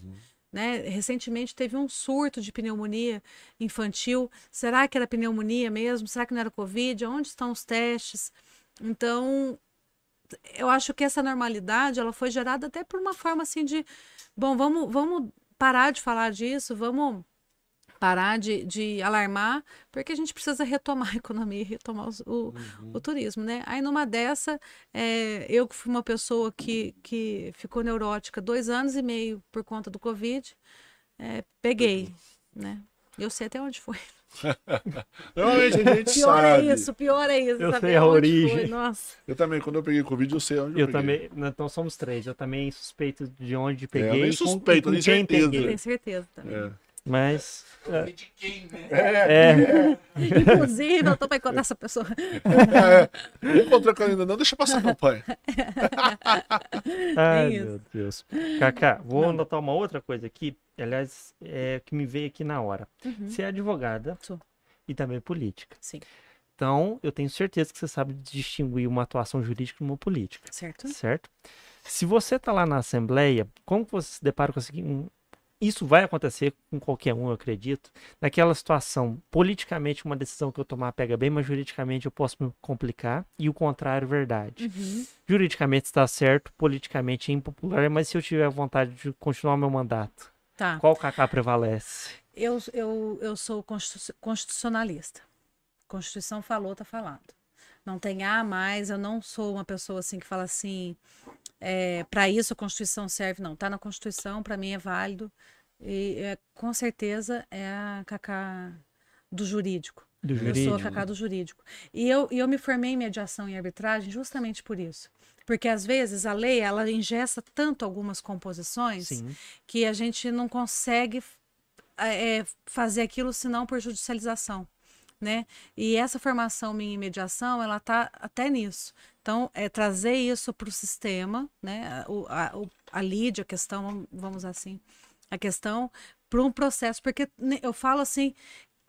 Né? Recentemente teve um surto de pneumonia infantil. Será que era pneumonia mesmo? Será que não era Covid? Onde estão os testes? Então, eu acho que essa normalidade ela foi gerada até por uma forma assim de, bom, vamos, vamos parar de falar disso, vamos parar de, de alarmar, porque a gente precisa retomar a economia, retomar os- o, o turismo, né? Aí numa dessa, é, eu que fui uma pessoa que, que ficou neurótica dois anos e meio por conta do Covid, é, peguei, né? Eu sei até onde foi. Normalmente a gente Pior sabe. é isso, pior é isso. Eu sei a origem. Foi. Nossa. Eu também, quando eu peguei Covid, eu sei onde Eu eu peguei. também, então somos três. Eu também suspeito de onde É, eu peguei. nem e com- suspeito, e com nem certeza. peguei. Tenho certeza também. É. Mas. é, De quem, né? É, Inclusive, eu tô para encontrar essa pessoa. É, não encontrei com ela ainda, não, deixa passar a campanha. Ai, isso. meu Deus. Cacá, vou anotar uma outra coisa aqui. Aliás, é que me veio aqui na hora. Você é advogada Uhum. Sou. e também política. Sim, Então, eu tenho certeza que você sabe distinguir uma atuação jurídica de uma política, certo? certo? Se você está lá na Assembleia, como que você se depara com esse- um- Isso vai acontecer com qualquer um, eu acredito. Naquela situação, politicamente, uma decisão que eu tomar pega bem, mas juridicamente eu posso me complicar. E o contrário, verdade. Uhum. Juridicamente está certo, politicamente é impopular, mas se eu tiver vontade de continuar meu mandato, Tá. qual Cacá prevalece? Eu, eu, eu sou constitu- constitucionalista. Constituição falou, tá falado. Não tem A mais, eu não sou uma pessoa assim que fala assim, é, para isso a Constituição serve. Não, tá na Constituição, para mim é válido. E é, com certeza é a Cacá do jurídico. Do Eu sou a Cacá do jurídico. E eu, eu me formei em mediação e arbitragem justamente por isso. Porque às vezes a lei ela engessa tanto algumas composições Sim. que a gente não consegue é, fazer aquilo senão por judicialização, né? E essa formação minha em mediação, ela tá até nisso. Então, é trazer isso para o sistema, né? O, a, o, a lide, a questão, vamos assim, a questão para um processo, porque ne- eu falo assim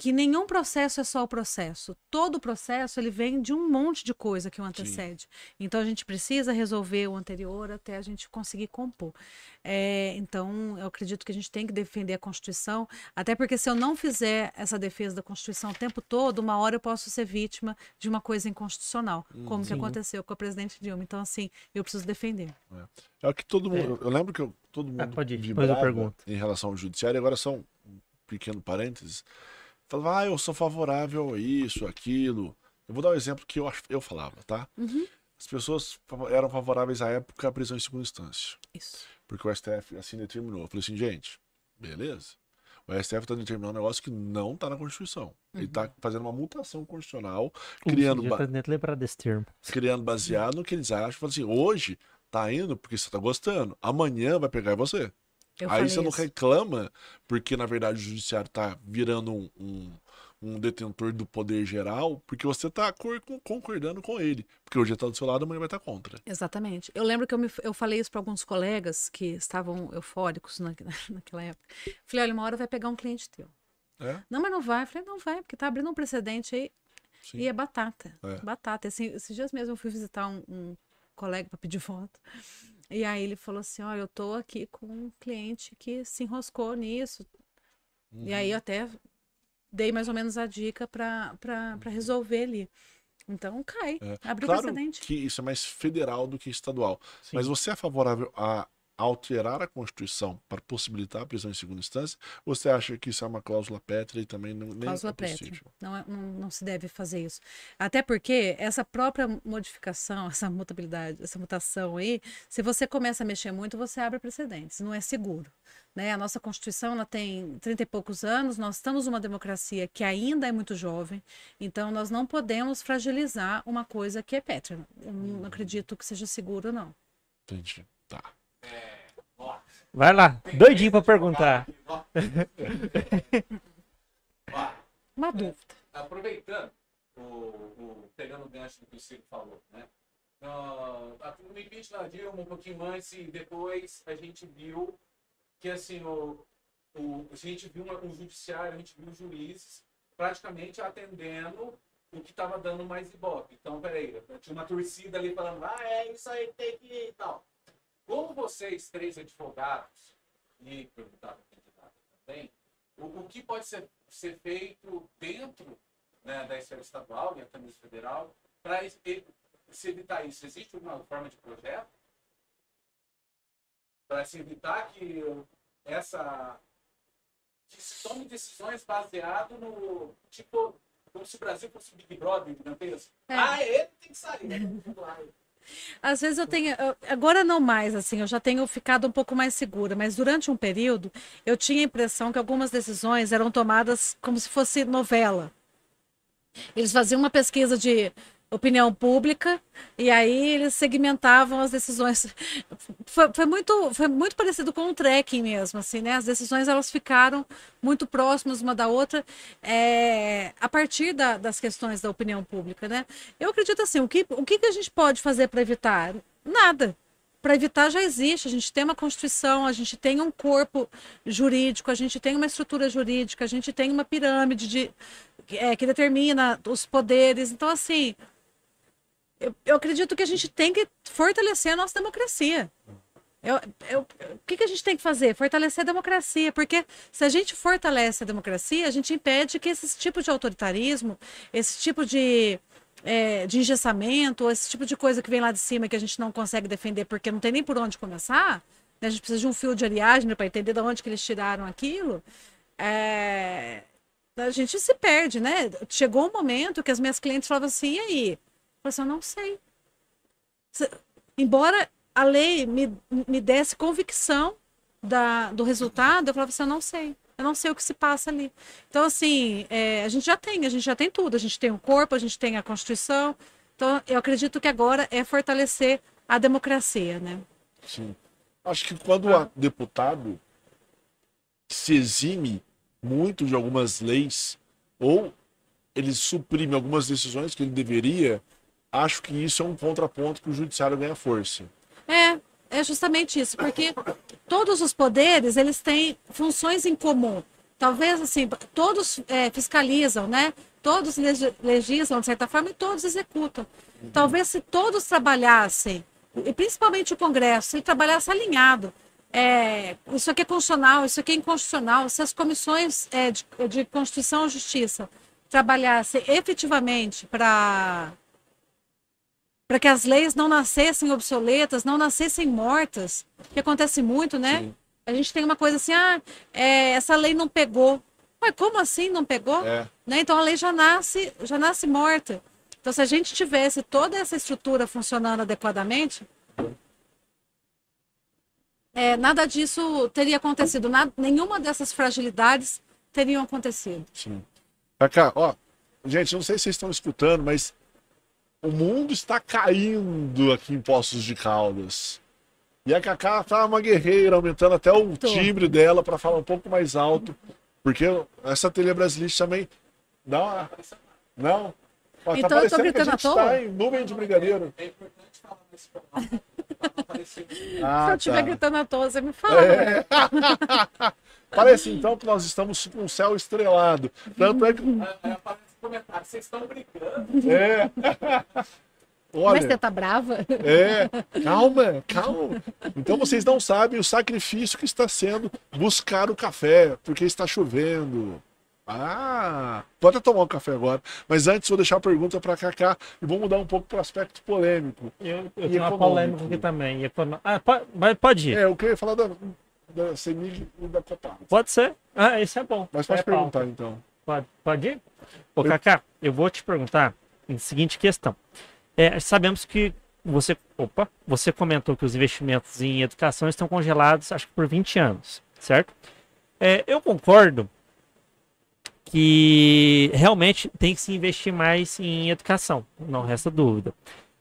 que nenhum processo é só o processo. Todo processo ele vem de um monte de coisa que o antecede. Então a gente precisa resolver o anterior até a gente conseguir compor. É, então eu acredito que a gente tem que defender a Constituição, até porque se eu não fizer essa defesa da Constituição o tempo todo, uma hora eu posso ser vítima de uma coisa inconstitucional, como que Sim. aconteceu com a presidente Dilma. Então assim, eu preciso defender. É o que todo mundo. Eu lembro que eu- todo mundo. Ah, pode ir, depois eu pergunto. Em relação ao judiciário, agora só um pequeno parênteses. Falava, ah, eu sou favorável a isso, aquilo. Eu vou dar um exemplo que eu, eu falava, tá? Uhum. As pessoas eram favoráveis à época à prisão em segunda instância. Isso. Porque o STF assim determinou. Eu falei assim, gente, beleza. O STF está determinando um negócio que não está na Constituição. Ele está fazendo uma mutação constitucional, criando, ba- nem lembrar desse termo. criando baseado no que eles acham. Fala assim, hoje tá indo porque você tá gostando. Amanhã vai pegar você. Eu Aí você não isso. reclama, porque na verdade o judiciário tá virando um, um, um detentor do poder geral, porque você tá concordando com ele. Porque hoje tá do seu lado, amanhã vai estar contra. Exatamente. Eu lembro que eu, me, eu falei isso para alguns colegas que estavam eufóricos na, naquela época. Falei, olha, uma hora vai pegar um cliente teu. É? Não, mas não vai. Eu falei, não vai, porque tá abrindo um precedente aí. Sim. E é batata. É. Batata. Assim, esses dias mesmo eu fui visitar um, um colega para pedir foto. E aí ele falou assim: Olha, eu tô aqui com um cliente que se enroscou nisso. E aí eu até dei mais ou menos a dica para resolver ali. Então cai. É. Abriu Claro precedente. que isso é mais federal do que estadual. Sim. Mas você é favorável a alterar a Constituição para possibilitar a prisão em segunda instância? Você acha que isso é uma cláusula pétrea e também não, nem Cláusula é possível? Não, é- não, não se deve fazer isso. Até porque essa própria modificação, essa mutabilidade, essa mutação aí, se você começa a mexer muito, você abre precedentes. Não é seguro. Né? A nossa Constituição ela tem 30 e poucos anos, nós estamos numa democracia que ainda é muito jovem, então nós não podemos fragilizar uma coisa que é pétrea. Eu não acredito que seja seguro, não. Entendi. Tá. Vai lá, doidinho pra perguntar. Uma dúvida. aproveitando, o, o- pegando o gancho do que o Ciro falou, né? A- no impeachment da Dilma, um pouquinho antes e depois, a gente viu que, assim, o, o, a gente viu uma- o judiciário, a gente viu os juízes praticamente atendendo o que estava dando mais ibope. Então, peraí, tinha uma torcida ali falando, ah, é isso aí, tem que ir e tal. Como vocês, três advogados, e perguntar para a candidata também, o, o que pode ser, ser feito dentro né, da esfera estadual e até mesmo federal para se evitar isso? Existe uma forma de projeto para se evitar que essa que se tome decisões baseado no tipo como se o Brasil fosse um Big Brother gigantesco. É. Ah, ele tem que sair. Às vezes eu tenho, agora não mais, assim, eu já tenho ficado um pouco mais segura, mas durante um período eu tinha a impressão que algumas decisões eram tomadas como se fosse novela. Eles faziam uma pesquisa de opinião pública e aí eles segmentavam as decisões. Foi, foi muito, foi muito parecido com um trekking mesmo, assim, né? As decisões elas ficaram muito próximas uma da outra é, a partir da- das questões da opinião pública, né? Eu acredito assim, o que, o que a gente pode fazer para evitar? Nada. Para evitar já existe. A gente tem uma Constituição, a gente tem um corpo jurídico, a gente tem uma estrutura jurídica, a gente tem uma pirâmide de, é, que determina os poderes. Então, assim, eu, eu acredito que a gente tem que fortalecer a nossa democracia. Eu, eu- o que, que a gente tem que fazer? Fortalecer a democracia, porque se a gente fortalece a democracia, a gente impede que esse tipo de autoritarismo, esse tipo de, é, de engessamento, esse tipo de coisa que vem lá de cima que a gente não consegue defender porque não tem nem por onde começar, né? a gente precisa de um fio de aliagem para entender de onde que eles tiraram aquilo, é, a gente se perde, né? Chegou um momento que as minhas clientes falavam assim, e aí? Eu falei assim, eu não sei. Se- Embora a lei me, me desse convicção da, do resultado, eu falava assim, eu não sei. Eu não sei o que se passa ali. Então, assim, é, a gente já tem, a gente já tem tudo. A gente tem o corpo, a gente tem a Constituição. Então, eu acredito que agora é fortalecer a democracia, né? Sim. Acho que quando o deputado se exime muito de algumas leis ou ele suprime algumas decisões que ele deveria, acho que isso é um contraponto que o judiciário ganha força. É, é justamente isso, porque todos os poderes, eles têm funções em comum. Talvez, assim, todos é, fiscalizam, né? Todos legi- legislam, de certa forma, e todos executam. Talvez se todos trabalhassem, e principalmente o Congresso, se trabalhasse alinhado, é, isso aqui é constitucional, isso aqui é inconstitucional, se as comissões é, de, de Constituição e Justiça trabalhassem efetivamente para para que as leis não nascessem obsoletas, não nascessem mortas, que acontece muito, né? Sim. A gente tem uma coisa assim, ah, é, essa lei não pegou. Mas como assim não pegou? É. Né? Então a lei já nasce, já nasce morta. Então, se a gente tivesse toda essa estrutura funcionando adequadamente, é, nada disso teria acontecido. Nada, nenhuma dessas fragilidades teriam acontecido. Sim. Cacá, ó, gente, não sei se vocês estão escutando, mas o mundo está caindo aqui em Poços de Caldas. E a Cacá tá uma guerreira, aumentando até o Tô. timbre dela para falar um pouco mais alto. Porque essa tele brasileira também dá uma. Não? Ó, Então eu tô a gritando à gente toa? tá em nuvem de brigadeiro. É importante falar nesse parecer que- Se Ah, eu estiver tá. gritando à toa, você me fala. É. Parece então que nós estamos com um céu estrelado. Tanto é que. Aí aparece um comentário, vocês estão brigando. É. Mas Olha, você tá brava? É, calma, calma. Então vocês não sabem o sacrifício que está sendo buscar o café, porque está chovendo. Ah, vou até tomar um café agora. Mas antes vou deixar a pergunta para Kaká e vou mudar um pouco para o aspecto polêmico. Eu, eu E tenho uma polêmica aqui também. econo- Ah, pode, mas pode ir. É, eu queria falar da, da CEMIG e da Copag. Pode ser. Ah, isso é bom. Mas pode É pauta. perguntar então. Pode, pode ir? Ô, Cacá, eu vou te perguntar em seguinte questão. É, sabemos que você, opa, você comentou que os investimentos em educação estão congelados, acho que por 20 anos, certo? É, eu concordo que realmente tem que se investir mais em educação, não resta dúvida.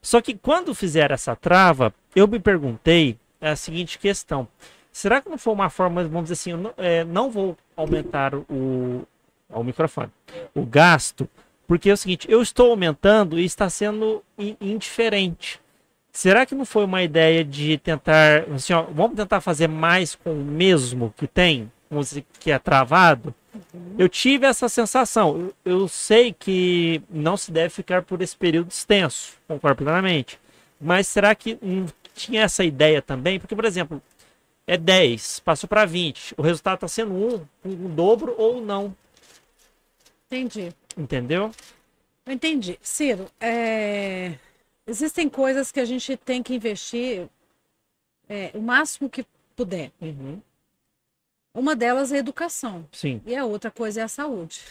Só que quando fizeram essa trava, eu me perguntei a seguinte questão: será que não foi uma forma, vamos dizer assim, eu não, é, não vou aumentar o, ao microfone, o gasto, porque é o seguinte, eu estou aumentando e está sendo in- indiferente. Será que não foi uma ideia de tentar, assim, ó, vamos tentar fazer mais com o mesmo que tem, que é travado? Eu tive essa sensação. Eu, eu sei que não se deve ficar por esse período extenso, concordo plenamente. Mas será que não tinha essa ideia também? Porque, por exemplo, é 10, passou para 20, o resultado está sendo 1, um dobro ou não. Entendi. Entendeu? Eu entendi. Ciro, é, existem coisas que a gente tem que investir é, o máximo que puder. Uhum. Uma delas é a educação Sim. e a outra coisa é a saúde.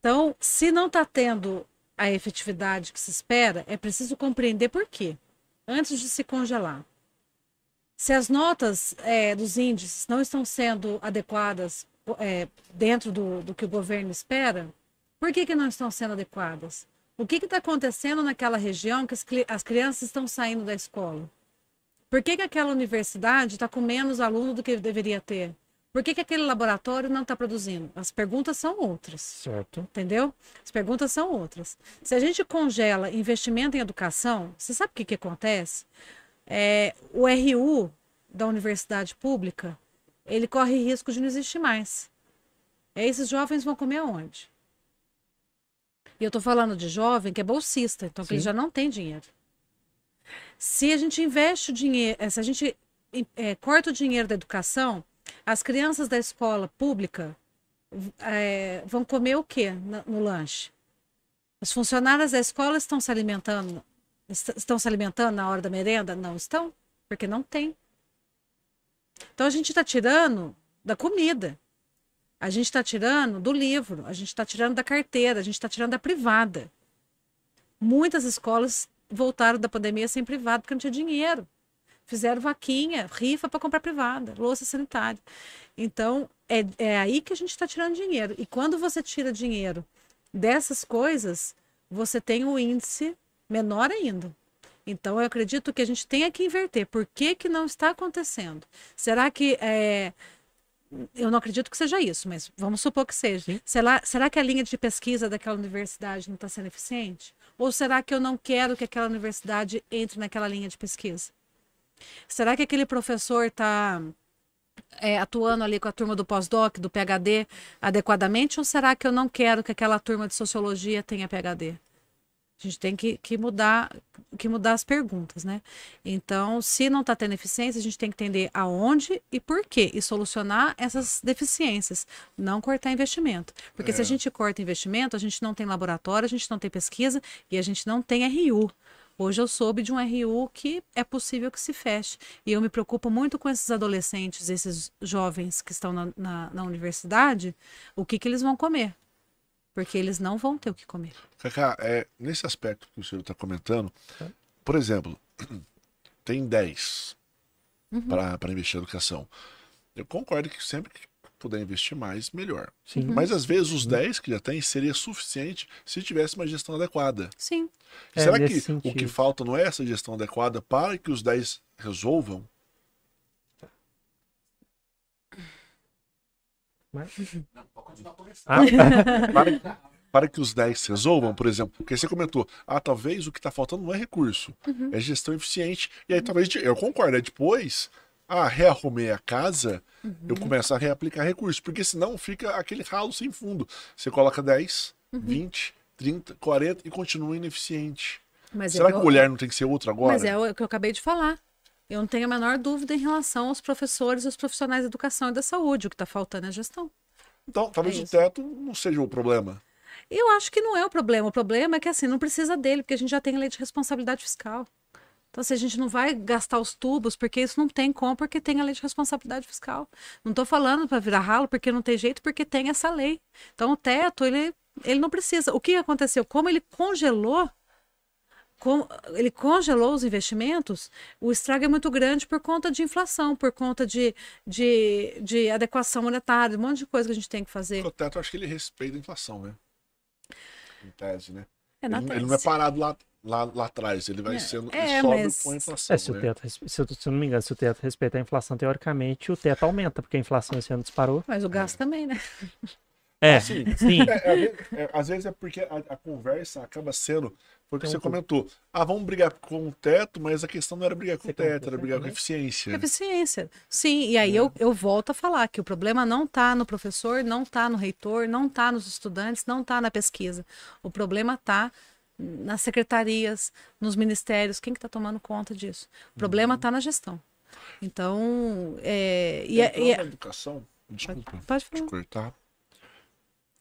Então, se não está tendo a efetividade que se espera, é preciso compreender por quê, antes de se congelar. Se as notas é, dos índices não estão sendo adequadas é, dentro do, do que o governo espera, por que, que não estão sendo adequadas? O que está acontecendo naquela região que as, as crianças estão saindo da escola? Por que, que aquela universidade está com menos aluno do que deveria ter? Por que, que aquele laboratório não está produzindo? As perguntas são outras, Certo. entendeu? As perguntas são outras. Se a gente congela investimento em educação, você sabe o que, que acontece? É, o RU da universidade pública, ele corre risco de não existir mais. E aí esses jovens vão comer aonde? E eu estou falando de jovem que é bolsista, então que ele já não tem dinheiro. Se a gente investe o dinheiro, eh, se a gente eh, corta o dinheiro da educação, as crianças da escola pública eh, vão comer o quê na- no lanche? Os funcionários da escola estão se alimentando, est- estão se alimentando na hora da merenda? Não estão, porque não tem. Então a gente está tirando da comida. A gente está tirando do livro, a gente está tirando da carteira, a gente está tirando da privada. Muitas escolas voltaram da pandemia sem privado porque não tinha dinheiro. Fizeram vaquinha, rifa para comprar privada, louça sanitária. Então, é, é aí que a gente está tirando dinheiro. E quando você tira dinheiro dessas coisas, você tem um índice menor ainda. Então, eu acredito que a gente tenha que inverter. Por que, que não está acontecendo? Será que é, eu não acredito que seja isso, mas vamos supor que seja. Sim. Será, será que a linha de pesquisa daquela universidade não está sendo eficiente? Ou será que eu não quero que aquela universidade entre naquela linha de pesquisa? Será que aquele professor está atuando ali com a turma do pós-doc, do PhD, adequadamente? Ou será que eu não quero que aquela turma de sociologia tenha PhD? A gente tem que, que mudar que mudar as perguntas, né? Então, se não está tendo eficiência, a gente tem que entender aonde e por quê e solucionar essas deficiências, não cortar investimento. Porque se a É. gente corta investimento, a gente não tem laboratório, a gente não tem pesquisa e a gente não tem RU. Hoje eu soube de um RU que é possível que se feche. E eu me preocupo muito com esses adolescentes, esses jovens que estão na, na, na universidade, o que, que eles vão comer. Porque eles não vão ter o que comer. Cacá, é, nesse aspecto que o senhor está comentando, por exemplo, tem 10 Uhum. para investir em educação. Eu concordo que sempre que puder investir mais, melhor. Sim. Mas às vezes os 10 que já tem seria suficiente se tivesse uma gestão adequada. Sim. É, Será que nesse o que sentido. falta não é essa gestão adequada para que os 10 resolvam? Mas- Não, pode continuar conversando. Ah, Para, para que os 10 resolvam, por exemplo, porque você comentou, ah, talvez o que está faltando não é recurso, Uhum. é gestão eficiente. E aí talvez, eu concordo, é depois, ah, rearrumei a casa, eu Uhum. começo a reaplicar recurso, porque senão fica aquele ralo sem fundo. Você coloca 10, Uhum. 20, 30, 40 e continua ineficiente. Mas Será é que eu- o olhar não tem que ser outro agora? Mas é o que eu acabei de falar. Eu não tenho a menor dúvida em relação aos professores e aos profissionais da educação e da saúde. O que está faltando é a gestão. Então, talvez É o teto não seja o problema. Eu acho que não é o problema. O problema é que assim, não precisa dele, porque a gente já tem lei de responsabilidade fiscal. Então, se a gente não vai gastar os tubos, porque isso não tem como, porque tem a lei de responsabilidade fiscal. Não estou falando para virar ralo, porque não tem jeito, porque tem essa lei. Então, o teto, ele, ele não precisa. O que aconteceu? Como ele congelou, com- ele congelou os investimentos, o estrago é muito grande por conta de inflação, por conta de, de, de adequação monetária, um monte de coisa que a gente tem que fazer. O teto, eu acho que ele respeita a inflação, né? Em tese, né? É na ele, ele não é tese. parado lá, lá, lá atrás, ele vai É, sendo. é, sobe mas- com a inflação. É, se o né? teto, res- se eu, se eu não me engano, se o teto respeita a inflação, teoricamente o teto aumenta, porque a inflação esse ano disparou. Mas o gasto também, né? É, Sim. sim. É, é, às vezes- é, às vezes é porque a, a conversa acaba sendo. Foi o que Tem você comentou. Ah, vamos brigar com o teto, mas a questão não era brigar com o teto, era brigar com eficiência. Eficiência. Sim, e aí eu, eu volto a falar que o problema não está no professor, não está no reitor, não está nos estudantes, não está na pesquisa. O problema está nas secretarias, nos ministérios. Quem que está tomando conta disso? O problema está na gestão. Então, é, e, é- e é- na educação, desculpa pode te falar. cortar.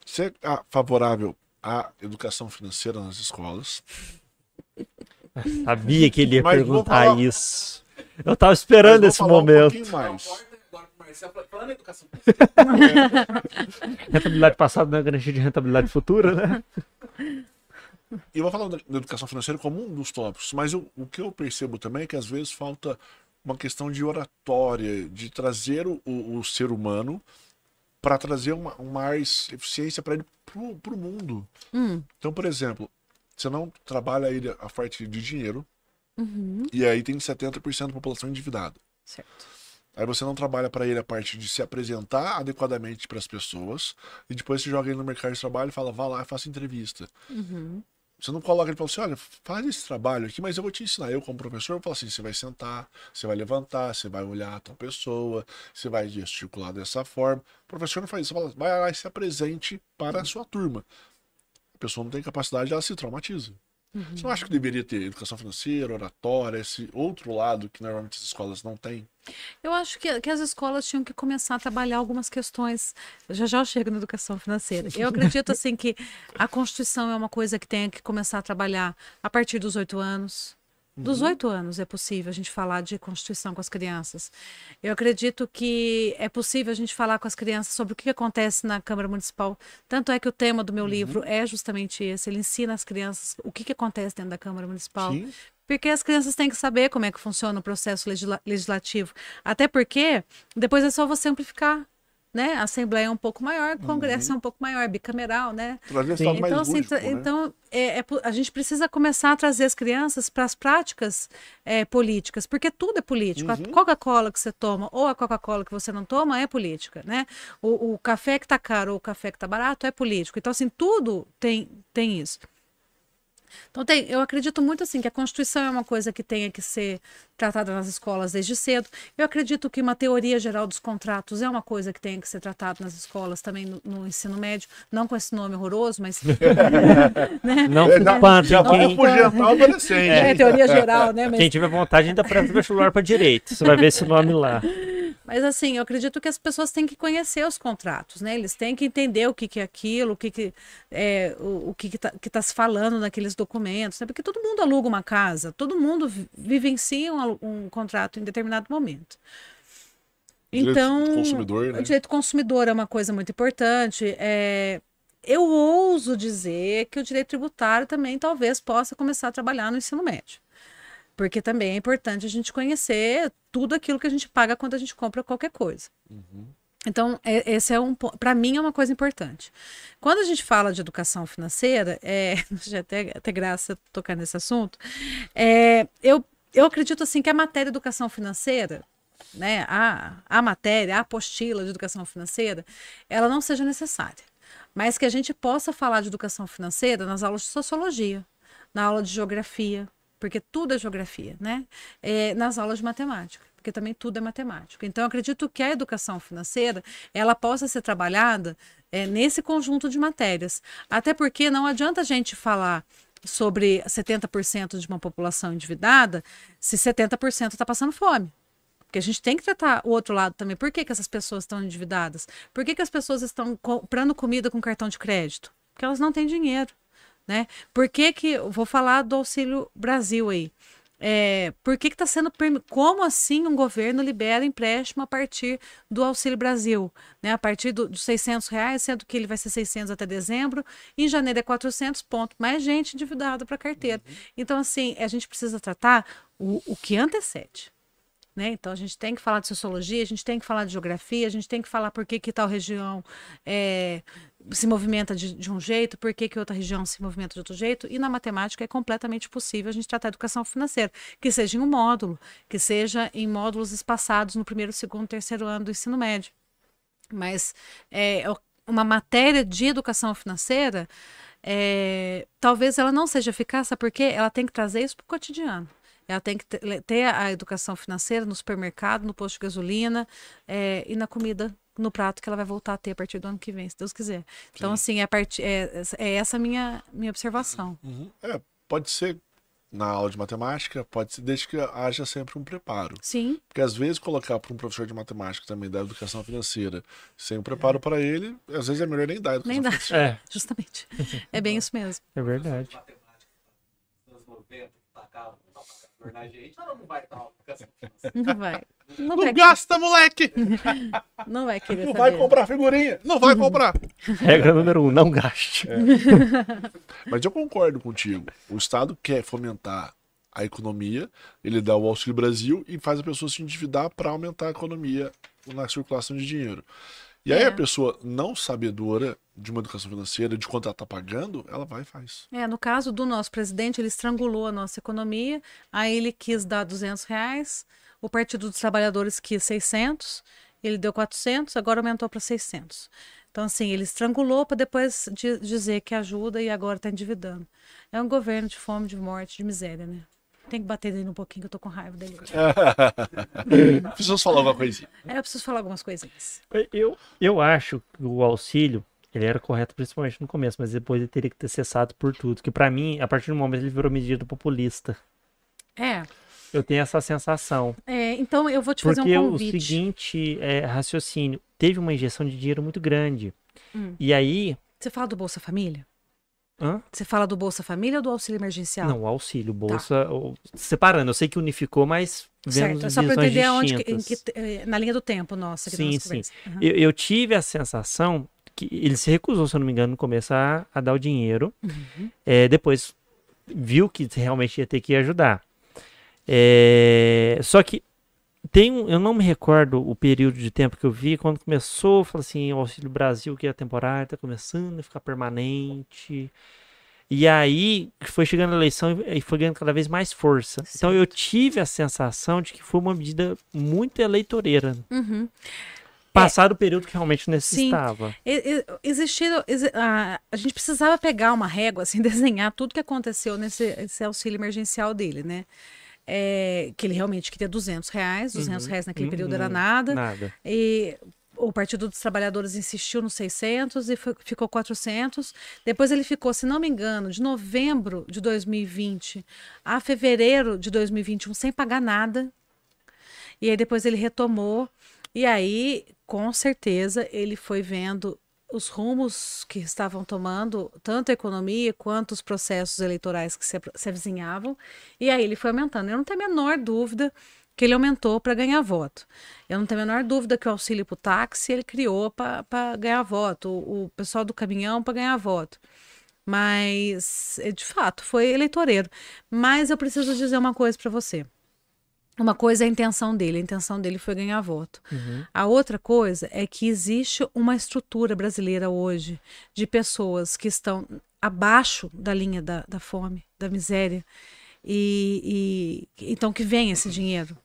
Você é favorável à educação financeira nas escolas? Sabia que ele ia Mas perguntar falar- isso. Eu tava esperando Mas esse momento. Um pouquinho mais. Falando em educação Rentabilidade passada não é garantia de rentabilidade futura, né? E eu vou falar da educação financeira como um dos tópicos, mas eu- o que eu percebo também é que às vezes falta uma questão de oratória, de trazer o- o ser humano para trazer uma, mais eficiência para ele para o mundo. Hum, Então, por exemplo, você não trabalha ele a parte de dinheiro uhum, e aí tem 70% da população endividada. certo. Aí você não trabalha para ele a parte de se apresentar adequadamente para as pessoas e depois você joga ele no mercado de trabalho e fala, vá lá e faça entrevista. Uhum, Você não coloca ele e fala assim, olha, faz esse trabalho aqui, mas eu vou te ensinar. Eu, como professor, eu falo assim, você vai sentar, você vai levantar, você vai olhar a tua pessoa, você vai gesticular dessa forma. O professor não faz isso, fala, vai lá e se apresente para a sua turma. A pessoa não tem capacidade, ela se traumatiza. Você não acha que deveria ter educação financeira, oratória, esse outro lado que normalmente as escolas não têm? Eu acho que, que as escolas tinham que começar a trabalhar algumas questões. Já já eu chego na educação financeira. Eu acredito assim que a Constituição é uma coisa que tem que começar a trabalhar a partir dos oito anos. Dos oito anos é possível a gente falar de Constituição com as crianças. Eu acredito que é possível a gente falar com as crianças sobre o que acontece na Câmara Municipal. Tanto é que o tema do meu livro é justamente esse. Ele ensina as crianças o que, que acontece dentro da Câmara Municipal. Sim. Porque as crianças têm que saber como é que funciona o processo legisla- legislativo. Até porque depois é só você amplificar. Né? A Assembleia é um pouco maior, o Congresso é um pouco maior, bicameral, né? Mais Então, assim, lúdico, né? então é, é a gente precisa começar a trazer as crianças para as práticas é, políticas, porque tudo é político. Uhum. A Coca-Cola que você toma ou a Coca-Cola que você não toma é política, né? O, o café que está caro ou o café que está barato é político. Então, assim, tudo tem, tem isso. Então, tem, eu acredito muito assim que a Constituição é uma coisa que tenha que ser tratada nas escolas desde cedo. Eu acredito que uma teoria geral dos contratos é uma coisa que tenha que ser tratada nas escolas também no, no ensino médio, não com esse nome horroroso, mas Não É, se não, espante. já vai Quem, afugentar o adolescente. é teoria geral, né? Mas quem tiver vontade ainda presta vestibular para direito. Você vai ver esse nome lá. Mas assim, eu acredito que as pessoas têm que conhecer os contratos, né? Eles têm que entender o que, que é aquilo, o que, que é o, o que está que tá se falando naqueles documentos, né? Porque todo mundo aluga uma casa, todo mundo vivencia um, um contrato em determinado momento. Então, direito consumidor, né? o direito consumidor é uma coisa muito importante. É, eu ouso dizer que o direito tributário também talvez possa começar a trabalhar no ensino médio. Porque também é importante a gente conhecer tudo aquilo que a gente paga quando a gente compra qualquer coisa. Uhum. Então, é, esse é um para mim é uma coisa importante. Quando a gente fala de educação financeira, é, já até, até graça tocar nesse assunto, é, eu, eu acredito assim que a matéria educação financeira, né, a, a matéria, a apostila de educação financeira, ela não seja necessária mas que a gente possa falar de educação financeira nas aulas de sociologia, na aula de geografia, porque tudo é geografia, né? É, nas aulas de matemática, porque também tudo é matemática. Então, acredito que a educação financeira ela possa ser trabalhada é, nesse conjunto de matérias, até porque não adianta a gente falar sobre 70% de uma população endividada se 70% está passando fome. Porque a gente tem que tratar o outro lado também. Por que, que essas pessoas estão endividadas? Por que, que as pessoas estão comprando comida com cartão de crédito? Porque elas não têm dinheiro. Né? Por que, que vou falar do Auxílio Brasil aí? É, por que está sendo como assim um governo libera empréstimo a partir do Auxílio Brasil, né? A partir do, dos 600 reais, sendo que ele vai ser 600 até dezembro, em janeiro é 400 pontos, mais gente endividada para carteira. Uhum. Então assim, a gente precisa tratar o, o que antecede. Né? Então a gente tem que falar de sociologia, a gente tem que falar de geografia, a gente tem que falar por que, que tal região é, se movimenta de, de, um jeito, por que, que outra região se movimenta de outro jeito. E na matemática é completamente possível a gente tratar a educação financeira, que seja em um módulo, que seja em módulos espaçados no primeiro, segundo, terceiro ano do ensino médio. Mas é, uma matéria de educação financeira, é, talvez ela não seja eficaz, porque ela tem que trazer isso para o cotidiano. Ela tem que ter a educação financeira no supermercado, no posto de gasolina é, e na comida no prato que ela vai voltar a ter a partir do ano que vem, se Deus quiser. Então, assim, é, part... é, é essa a minha, minha observação. Uhum. É, pode ser na aula de matemática, pode ser desde que haja sempre um preparo. Sim. Porque às vezes colocar para um professor de matemática também da educação financeira sem um preparo é. para ele, às vezes é melhor nem dar educação nem dá. financeira. É. Justamente. É bem isso mesmo. É verdade na gente, ela não vai estar Não vai. Não, não vai gasta, moleque! Não vai querer Não saber. vai comprar figurinha. Não vai comprar. Regra número um, não gaste. É. Mas eu concordo contigo. O Estado quer fomentar a economia, ele dá o Auxílio Brasil e faz a pessoa se endividar para aumentar a economia na circulação de dinheiro. E aí é. a pessoa não sabedora de uma educação financeira, de quanto ela está pagando, ela vai e faz. É, no caso do nosso presidente, ele estrangulou a nossa economia, aí ele quis dar 200 reais, o Partido dos Trabalhadores quis 600, ele deu 400, agora aumentou para 600. Então, assim, ele estrangulou para depois dizer que ajuda e agora está endividando. É um governo de fome, de morte, de miséria, né? Tem que bater nele um pouquinho, que eu tô com raiva dele. preciso falar alguma coisinha. É, eu preciso falar algumas coisinhas. Eu, eu acho que o auxílio, ele era correto principalmente no começo, mas depois ele teria que ter cessado por tudo. Que para mim, a partir do momento ele virou medida populista. É. Eu tenho essa sensação. É, então eu vou te fazer Porque um convite. Porque o seguinte é, raciocínio, teve uma injeção de dinheiro muito grande. Hum. E aí... Você fala do Bolsa Família? Hã? Você fala do Bolsa Família ou do auxílio emergencial? Não, o auxílio, tá. Bolsa. Tá. Separando, eu sei que unificou, mas vendo certo, só para entender onde, que, eh, na linha do tempo nossa. sim, sim. Uhum. Eu, eu, tive a sensação que ele se recusou, se eu não me engano, no começo a, a dar o dinheiro. Uhum. É, depois viu que realmente ia ter que ajudar. É, só que tem um, eu não me recordo o período de tempo que eu vi quando começou, falou assim, o Auxílio Brasil que é temporário, está começando a ficar permanente. E aí foi chegando a eleição e foi ganhando cada vez mais força. Sim. Então eu tive a sensação de que foi uma medida muito eleitoreira. Uhum. Passado é, o período que realmente necessitava. Sim. A, a gente precisava pegar uma régua, assim, desenhar tudo que aconteceu nesse auxílio emergencial dele, né? É, que ele realmente queria 200 reais, 200 uhum, reais naquele uhum, período era nada. Nada. E o Partido dos Trabalhadores insistiu nos 600 e foi, ficou 400. Depois ele ficou, se não me engano, de novembro de 2020 a fevereiro de 2021 sem pagar nada. E aí depois ele retomou E aí, com certeza, ele foi vendo os rumos que estavam tomando, tanto a economia quanto os processos eleitorais que se, se avizinhavam, e aí ele foi aumentando. Eu não tenho a menor dúvida que ele aumentou para ganhar voto. Eu não tenho a menor dúvida que o auxílio para o táxi ele criou para ganhar voto, o, o pessoal do caminhão para ganhar voto. Mas, de fato, foi eleitoreiro. Mas eu preciso dizer uma coisa para você. Uma coisa é a intenção dele, a intenção dele foi ganhar voto. Uhum. A outra coisa é que existe uma estrutura brasileira hoje de pessoas que estão abaixo da linha da, da fome, da miséria, e, e, então que vem esse dinheiro.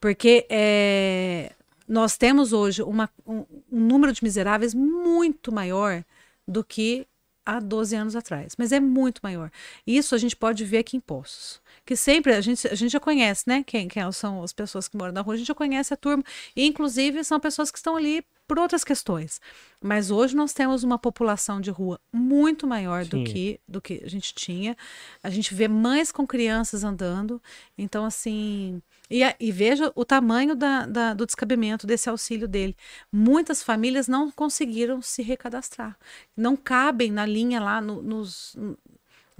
Porque é, nós temos hoje uma, um, um número de miseráveis muito maior do que há 12 anos atrás, mas é muito maior. Isso a gente pode ver aqui em Poços que sempre a gente, a gente já conhece, né? Quem, quem são as pessoas que moram na rua, a gente já conhece a turma. E, inclusive, são pessoas que estão ali por outras questões. Mas hoje nós temos uma população de rua muito maior do que, do que a gente tinha. A gente vê mães com crianças andando. Então, assim. E, e veja o tamanho da, da, do descabimento desse auxílio dele. Muitas famílias não conseguiram se recadastrar. Não cabem na linha lá no, nos,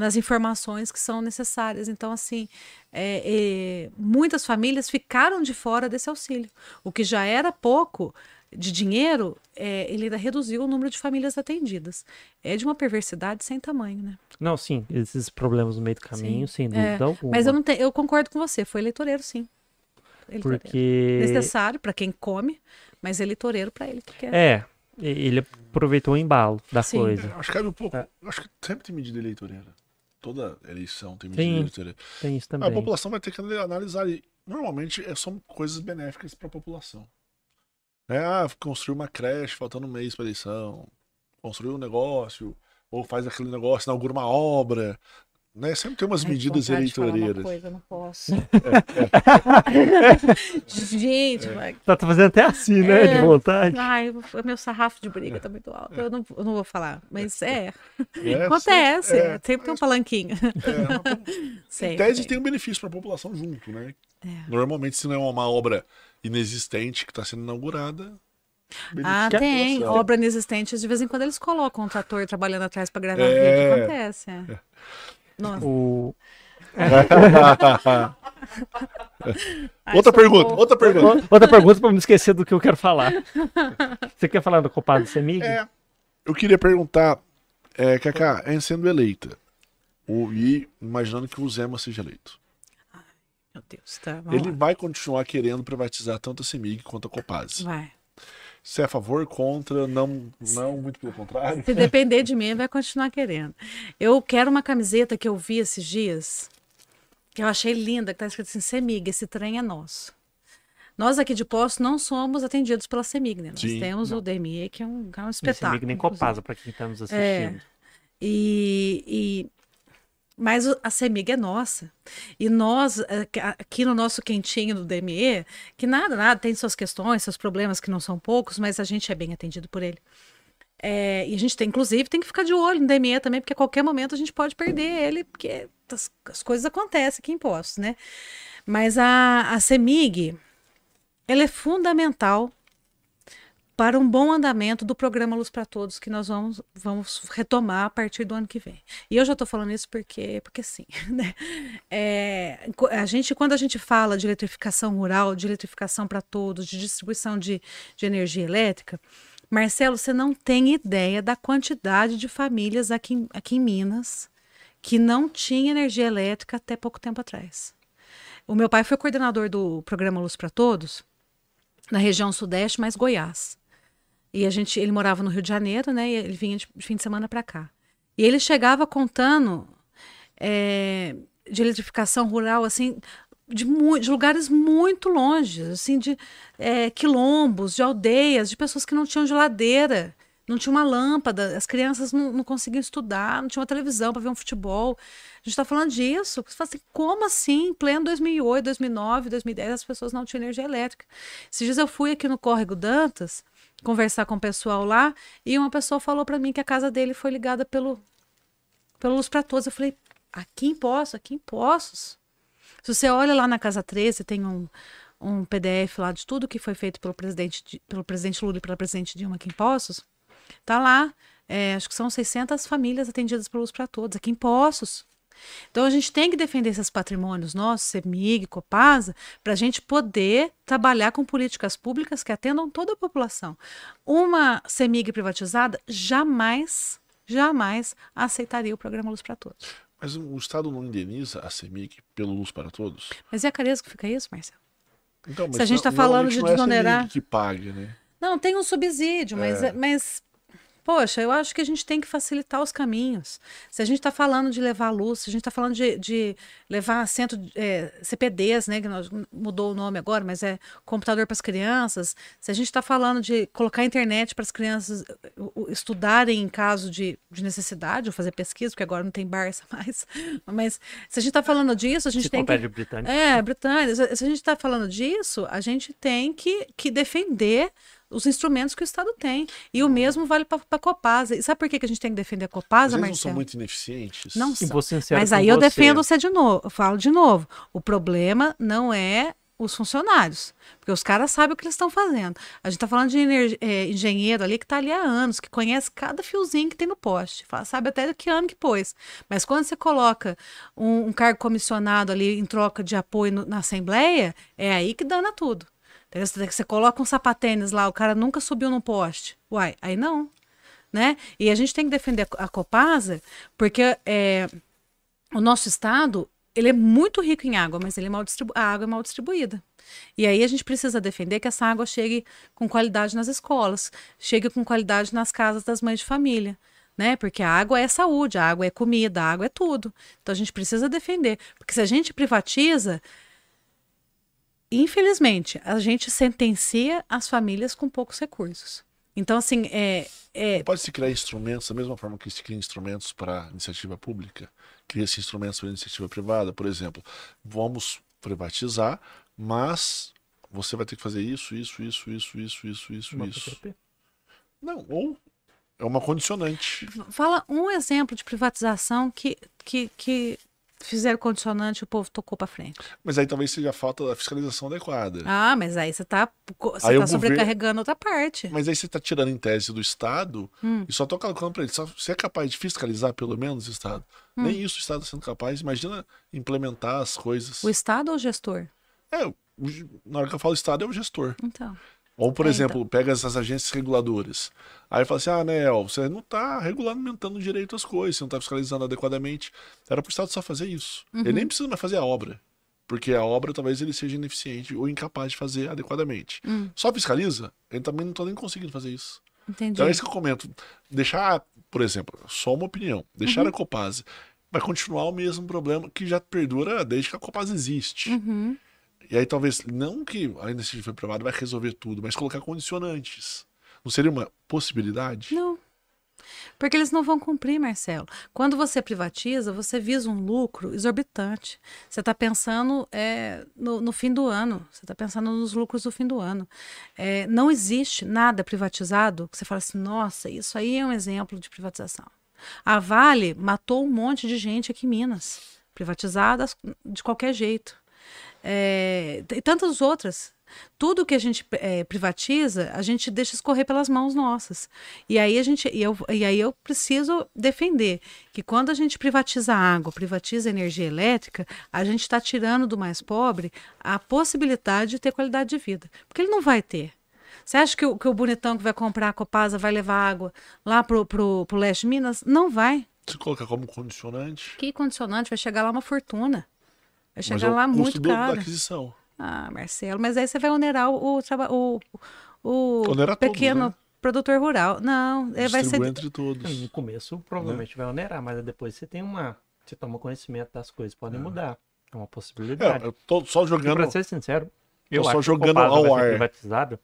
nas informações que são necessárias. Então, assim, é, é, muitas famílias ficaram de fora desse auxílio. O que já era pouco de dinheiro, é, ele ainda reduziu o número de famílias atendidas. É de uma perversidade sem tamanho, né? Não, sim, esses problemas no meio do caminho, sim. sem dúvida é, alguma. Mas eu, não te, eu concordo com você, foi eleitoreiro, sim. Eleitoreiro. Porque... Necessário para quem come, mas eleitoreiro para ele que quer. É, ele aproveitou o embalo da sim. coisa. É, acho que um pouco. É. Acho que sempre tem medida eleitoreira toda eleição tem medida Tem isso também. A população vai ter que analisar. E normalmente é, são coisas benéficas para a população. É, ah, construir uma creche faltando um mês para eleição, construir um negócio, ou faz aquele negócio, inaugura uma obra. Né? Sempre tem umas Ai, medidas eleitoreiras. Coisa, não posso. É, é. Gente, é. Tá, tá fazendo até assim, né? É. De vontade. Ai, meu sarrafo de briga tá muito alto. Eu não, eu não vou falar. Mas é. é Acontece. É, sempre tem um palanquinho. É, em tese tem um benefício para a população junto, né? Normalmente, se não é uma obra inexistente que está sendo inaugurada, ah, tem. Obra inexistente, de vez em quando eles colocam um trator trabalhando atrás para gravar é... vídeo. Acontece. É. Nossa. O... outra pergunta, outra pergunta. Outra pergunta para não esquecer do que eu quero falar. Você quer falar do culpado Semig? É, eu queria perguntar, é, Cacá, em sendo eleita, o, e imaginando que o Zema seja eleito. Ai, meu Deus, tá. Ele lá. vai continuar querendo privatizar tanto a Semig quanto a Copaz. Vai. Se é a favor, contra, não, não muito pelo contrário. Se depender de mim, vai continuar querendo. Eu quero uma camiseta que eu vi esses dias, que eu achei linda, que está escrito assim, Semig, esse trem é nosso. Nós aqui de Poço não somos atendidos pela Semig, né? Nós Sim, temos não. o DME, que é um, é um espetáculo. Semig nem Copasa, para quem está nos assistindo. É, e, e mas a CEMIG é nossa. E nós, eh, aqui no nosso quentinho do DME, que nada, nada, tem suas questões, seus problemas que não são poucos, mas a gente é bem atendido por ele. É, e a gente tem, inclusive, tem que ficar de olho no DME também, porque a qualquer momento a gente pode perder ele, porque as, as coisas acontecem aqui em Postos, né? Mas a, a CEMIG, ela é fundamental para um bom andamento do programa Luz para Todos, que nós vamos, vamos retomar a partir do ano que vem. E eu já estou falando isso porque, porque sim. Né? É, a gente, quando a gente fala de eletrificação rural, de eletrificação para todos, de distribuição de, de energia elétrica, Marcelo, você não tem ideia da quantidade de famílias aqui, aqui em Minas que não tinha energia elétrica até pouco tempo atrás. O meu pai foi coordenador do programa Luz para Todos na região sudeste, mais Goiás. E a gente, ele morava no Rio de Janeiro, né? E ele vinha de fim de semana para cá. E ele chegava contando é, de eletrificação rural, assim, de, de, lugares muito longe, assim, de é, quilombos, de aldeias, de pessoas que não tinham geladeira, não tinha uma lâmpada, as crianças não, não conseguiam estudar, não tinha uma televisão para ver um futebol. A gente está falando disso. Você fala assim, como assim? Em pleno 2008, 2009, 2010, as pessoas não tinham energia elétrica. Esses dias eu fui aqui no Córrego Dantas conversar com o pessoal lá e uma pessoa falou para mim que a casa dele foi ligada pelo pelo Luz para Todos. Eu falei, aqui em Poços, aqui em Poços. Se você olha lá na casa 13, tem um, um PDF lá de tudo que foi feito pelo presidente, pelo presidente Lula e pela presidente Dilma aqui em Poços. Tá lá, é, acho que são 600 famílias atendidas por Luz para Todos, aqui em Poços. Então a gente tem que defender esses patrimônios nossos, CEMIG, Copasa, para a gente poder trabalhar com políticas públicas que atendam toda a população. Uma CEMIG privatizada jamais, jamais aceitaria o programa Luz para Todos. Mas o Estado não indeniza a CEMIG pelo Luz para Todos? Mas é a Caresco que fica isso, Marcelo? Então, Se a gente está falando de é desonerar. CEMIG que paga, né? Não, tem um subsídio, mas, É. mas poxa, eu acho que a gente tem que facilitar os caminhos. Se a gente está falando de levar luz, se a gente está falando de, de levar centro de- é, CPDs, né, que nós, mudou o nome agora, mas é computador para as crianças. Se a gente está falando de colocar internet para as crianças estudarem em caso de, de necessidade ou fazer pesquisa, porque agora não tem Barça mais. Mas se a gente está falando disso, a gente tem que britânica. é, Britânia. Se se a gente está falando disso, a gente tem que, que defender os instrumentos que o Estado tem. E o mesmo vale para a Copasa. E sabe por que, que a gente tem que defender a Mas Copasa, eles não são Marcelo? muito ineficientes. Não são. Mas aí eu você. defendo você de novo. Eu falo de novo. O problema não é os funcionários, porque os caras sabem o que eles estão fazendo. A gente está falando de é, engenheiro ali que está ali há anos, que conhece cada fiozinho que tem no poste, fala- sabe até que ano que pôs. Mas quando você coloca um, um cargo comissionado ali em troca de apoio no- na Assembleia, é aí que dana tudo. Entendeu? Você, coloca um sapatênis lá, o cara nunca subiu no poste. Uai, aí não. Né? E a gente tem que defender a Copasa, porque é, o nosso estado ele é muito rico em água, mas ele é mal a água é mal distribuída. E aí a gente precisa defender que essa água chegue com qualidade nas escolas, chegue com qualidade nas casas das mães de família. Né? Porque a água é saúde, a água é comida, a água é tudo. Então a gente precisa defender. Porque se a gente privatiza, infelizmente, a gente sentencia as famílias com poucos recursos. Então, assim, é, é, Pode-se criar instrumentos da mesma forma que se cria instrumentos para iniciativa pública, cria-se instrumentos para iniciativa privada, por exemplo, vamos privatizar, mas você vai ter que fazer isso, isso, isso, isso, isso, isso, isso, Uma isso. PPP. Não, ou é uma condicionante. Fala um exemplo de privatização que, que, que fizeram condicionante o povo tocou para frente. Mas aí talvez seja a falta da fiscalização adequada. Ah, mas aí você está você tá sobrecarregando outra parte. Mas aí você está tirando em tese do Estado Hum. e só está colocando para ele. Só- Você é capaz de fiscalizar pelo menos o Estado? Hum. Nem isso o Estado está sendo capaz. Imagina implementar as coisas. O Estado ou o gestor? É, na hora que eu falo Estado é o gestor. Então. Ou, por É, exemplo, pega essas agências reguladoras. Aí fala assim: ah, Nel, você não está regulamentando direito as coisas, você não está fiscalizando adequadamente. Era para o Estado só fazer isso. Uhum. Ele nem precisa mais fazer a obra. Porque a obra talvez ele seja ineficiente ou incapaz de fazer adequadamente. Hum. Só fiscaliza, ele também não está nem conseguindo fazer isso. Entendi. Então é isso que eu comento. Deixar, por exemplo, só uma opinião, deixar Uhum. a Copasa vai continuar o mesmo problema que já perdura desde que a Copasa existe. Uhum. E aí talvez, não que a iniciativa privada vai resolver tudo, mas colocar condicionantes. Não seria uma possibilidade? Não. Porque eles não vão cumprir, Marcelo. Quando você privatiza, você visa um lucro exorbitante. Você está pensando é, no, no fim do ano. Você está pensando nos lucros do fim do ano. É, não existe nada privatizado que você fala assim, nossa, isso aí é um exemplo de privatização. A Vale matou um monte de gente aqui em Minas, privatizadas de qualquer jeito. É, e tantas outras. Tudo que a gente é, privatiza, a gente deixa escorrer pelas mãos nossas. E aí a gente, e eu, e aí eu preciso defender que quando a gente privatiza a água, privatiza a energia elétrica, a gente está tirando do mais pobre a possibilidade de ter qualidade de vida, porque ele não vai ter. Você acha que o, que o bonitão que vai comprar a Copasa vai levar água lá pro, pro, pro leste de Minas? Não vai. Se colocar como condicionante, Que condicionante? Vai chegar lá uma fortuna. Vai mas chegar é o lá custo muito do- da caro. aquisição. Ah, Marcelo, mas aí você vai onerar o, o, o, o Onera todos, pequeno né? produtor rural. Não, é, vai ser. Entre todos. No começo provavelmente vai onerar, mas depois você tem uma. Você toma conhecimento das coisas, podem mudar. É uma possibilidade. É, eu tô só E jogando. pra ser sincero, eu só acho jogando ao vai ser ar. privatizada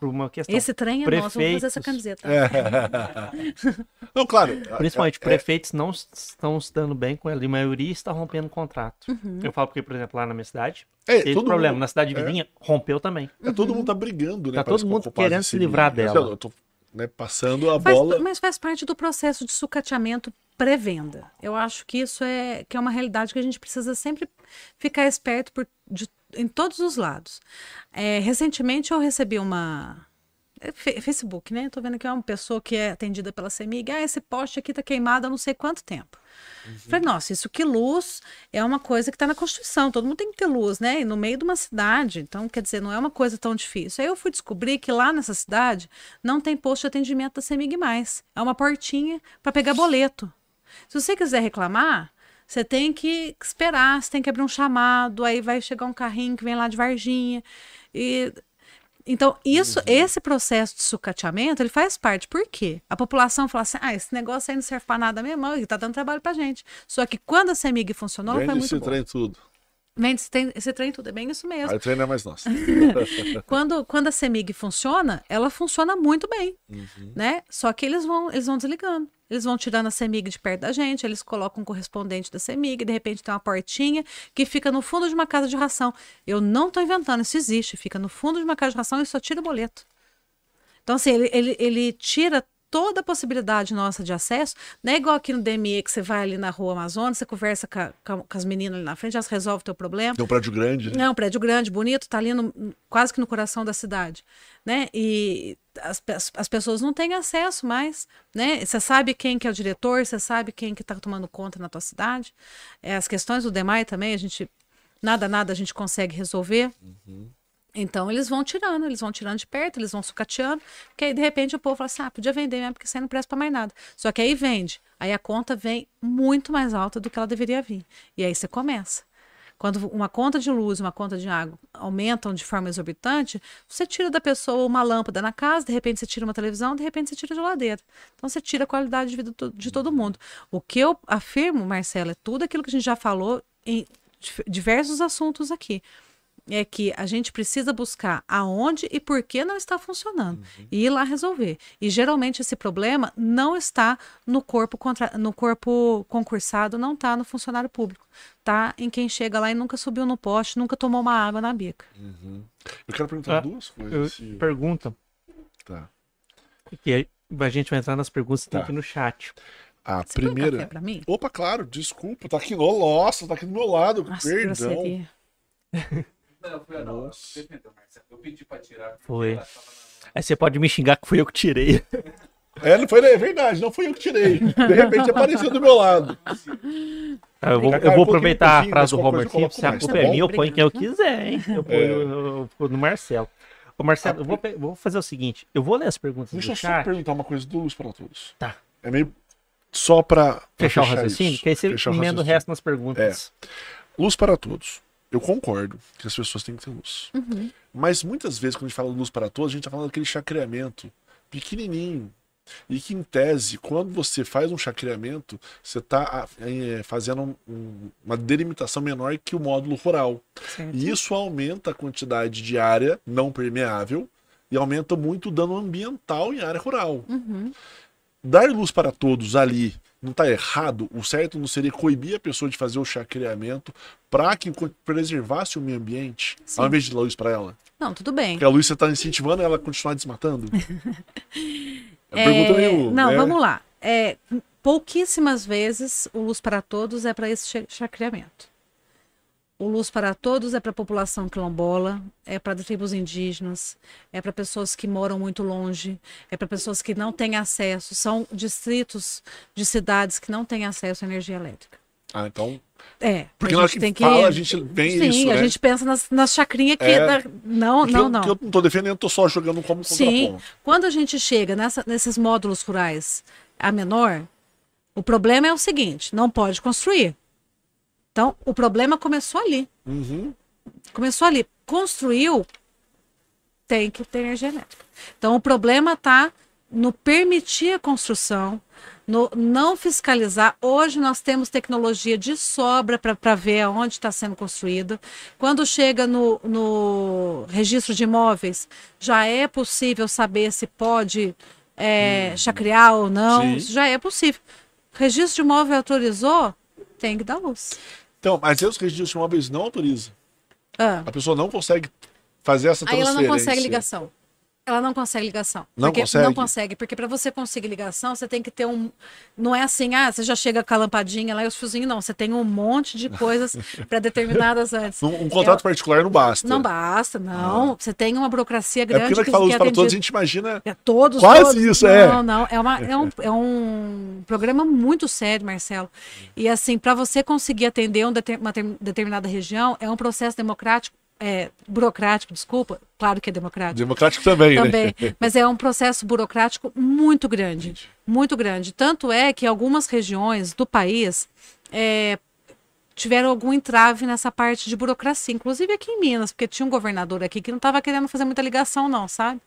por uma questão. Esse trem é nosso, vamos fazer essa Prefeitos. camiseta. É. Não, claro. Principalmente, é- é- prefeitos não s- estão se dando bem com ela, e a maioria está rompendo contrato. Uhum. Eu falo porque, por exemplo, lá na minha cidade, é, teve todo problema. mundo- Na cidade vizinha, rompeu também. É, todo mundo tá brigando, né? Tá todo mundo querendo se livrar dela. Eu tô né, passando a Faz- bola. mas faz parte do processo de sucateamento pré-venda. Eu acho que isso é, que é uma realidade que a gente precisa sempre ficar esperto por, de em todos os lados. É, recentemente eu recebi uma. é, Facebook, né? Tô vendo que é uma pessoa que é atendida pela CEMIG. Ah, esse poste aqui tá queimado há não sei quanto tempo. Falei, nossa, isso que luz é uma coisa que está na Constituição. Todo mundo tem que ter luz, né? E no meio de uma cidade. Então, quer dizer, não é uma coisa tão difícil. Aí eu fui descobrir que lá nessa cidade não tem posto de atendimento da CEMIG mais. É uma portinha para pegar boleto. Se você quiser reclamar, você tem que esperar, você tem que abrir um chamado, aí vai chegar um carrinho que vem lá de Varginha. E então, isso, esse processo de sucateamento, ele faz parte. Por quê? A população fala assim: ah, esse negócio aí não serve para nada mesmo, ele tá dando trabalho pra gente. Só que quando a CEMIG funcionou, ela foi Vende muito esse boa. trem tudo. Esse trem, esse trem tudo, é bem isso mesmo. Aí o trem não é mais nosso. Quando, quando a CEMIG funciona, ela funciona muito bem, Uhum. né? Só que eles vão, eles vão desligando. Eles vão tirando a CEMIG de perto da gente, eles colocam um correspondente da CEMIG, de repente tem uma portinha que fica no fundo de uma casa de ração. Eu não estou inventando, isso existe. Fica no fundo de uma casa de ração e só tira o boleto. Então, assim, ele, ele, ele tira toda a possibilidade nossa de acesso. Não é igual aqui no DME que você vai ali na rua Amazonas, você conversa com, com as meninas ali na frente, elas resolvem o teu problema. Tem um prédio grande. né? É um prédio grande, bonito, tá ali no- quase que no coração da cidade, né? E as, as, as pessoas não têm acesso mais, né? Você sabe quem que é o diretor, você sabe quem que tá tomando conta na tua cidade. É, as questões do DEMAI também, a gente nada nada a gente consegue resolver. Então eles vão tirando, eles vão tirando de perto, eles vão sucateando, porque aí de repente o povo fala assim: ah, podia vender mesmo, porque aí não presta pra mais nada. Só que aí vende, aí a conta vem muito mais alta do que ela deveria vir. E aí você começa. Quando uma conta de luz uma conta de água aumentam de forma exorbitante, você tira da pessoa uma lâmpada na casa, de repente você tira uma televisão, de repente você tira a geladeira. Então você tira a qualidade de vida de todo mundo. O que eu afirmo, Marcela, é tudo aquilo que a gente já falou em diversos assuntos aqui é que a gente precisa buscar aonde e por que não está funcionando e ir lá resolver. E geralmente esse problema não está no corpo contra... no corpo concursado, não está no funcionário público, tá em quem chega lá e nunca subiu no poste, nunca tomou uma água na bica. Eu quero perguntar Ah, duas Eu coisas. se- pergunta, Tá. que a gente vai entrar nas perguntas que tem Tá. aqui no chat. A Você um primeira. café pra mim? Opa, claro, desculpa, tá aqui. Nossa, tá aqui do meu lado. Nossa, Perdão. Não, foi a não. Nossa. Defendeu, Marcelo. Eu pedi pra tirar. Foi. na- Aí você pode me xingar que fui eu que tirei. É, não foi, é verdade, não fui eu que tirei. De repente apareceu do meu lado. Tá, eu vou, eu um vou pouquinho aproveitar a frase do Robert eu Simpson. Se a culpa é tá minha, eu ponho quem eu quiser, hein? Eu ponho, É. eu, eu no Marcelo. Ô, Marcelo, eu vou, vou fazer o seguinte: eu vou ler as perguntas Deixa eu do só chat. perguntar uma coisa do Luz para Todos. Tá. É meio só pra, pra Fechar o raciocínio, isso. que aí você Fechar o emenda o resto nas perguntas. Luz para todos. Eu concordo que as pessoas têm que ter luz. Mas muitas vezes, quando a gente fala luz para todos, a gente tá falando daquele chacreamento pequenininho. E que, em tese, quando você faz um chacreamento, você está fazendo um- um- uma delimitação menor que o módulo rural. Certo? E isso aumenta a quantidade de área não permeável e aumenta muito o dano ambiental em área rural. Uhum. Dar luz para todos ali não está errado. O certo não seria coibir a pessoa de fazer o chacreamento para que preservasse o meio ambiente, Sim. ao invés de dar luz para ela. Não, tudo bem. Porque a luz você está incentivando ela a continuar desmatando. É É, pergunta meio, não, né? vamos lá. É, pouquíssimas vezes o Luz para Todos é para esse cha- chacreamento. O Luz para Todos é para a população quilombola, é para tribos indígenas, é para pessoas que moram muito longe, é para pessoas que não têm acesso. São distritos de cidades que não têm acesso à energia elétrica. Ah, então. É, Porque a na hora que tem que. fala, a gente vem Sim, isso, a né? gente pensa nas, nas chacrinhas que. É. da- Não, Porque não, eu, não. eu não tô defendendo, tô só jogando como Sim, quando a gente chega nessa- nesses módulos rurais a menor, o problema é o seguinte: não pode construir. Então, o problema começou ali. Uhum. Começou ali. Construiu, tem que ter energia elétrica. Então, o problema está no permitir a construção, no não fiscalizar. Hoje nós temos tecnologia de sobra para ver aonde está sendo construído. Quando chega no, no registro de imóveis, já é possível saber se pode é, chacrear ou não. Sim. Isso já é possível. Registro de imóvel autorizou, tem que dar luz. Então, mas os registros de imóveis não autorizam. Ah, A pessoa não consegue fazer essa aí ela transferência. não consegue ligação. Ela não consegue ligação. Não porque, consegue? Não consegue, porque para você conseguir ligação, você tem que ter um. Não é assim, ah, você já chega com a lampadinha lá e os fiozinhos, não. Você tem um monte de coisas para determinadas antes. Um, um contrato particular não basta. Não basta, não. Você tem uma burocracia grande. É porque na que que fala que é para todos, a gente imagina. É todos, Quase todos. isso, não, é. Não, não. É, uma, é, um, é um programa muito sério, Marcelo. E assim, para você conseguir atender um uma ter- determinada região, é um processo democrático, é, burocrático, desculpa. Claro que é democrático. Democrático também, Também, né? mas é um processo burocrático muito grande, muito grande. Tanto é que algumas regiões do país é, tiveram algum entrave nessa parte de burocracia, inclusive aqui em Minas, porque tinha um governador aqui que não estava querendo fazer muita ligação, não, sabe?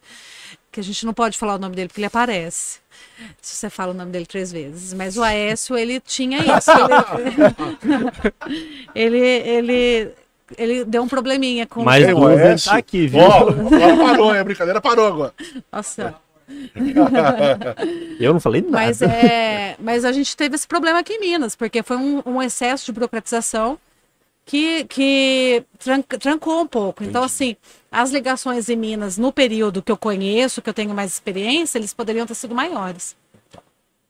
Que a gente não pode falar o nome dele porque ele aparece. Se você fala o nome dele três vezes. Mas o Aécio, ele tinha isso. Ele, ele, ele, ele deu um probleminha com Mas o o Uber Aécio. tá aqui, viu? Ó, agora parou, hein? A brincadeira parou agora. Nossa. Eu não falei nada. Mas, é, mas a gente teve esse problema aqui em Minas, porque foi um, um excesso de burocratização que, que tran- trancou um pouco. Então, assim, as ligações em Minas, no período que eu conheço, que eu tenho mais experiência, eles poderiam ter sido maiores.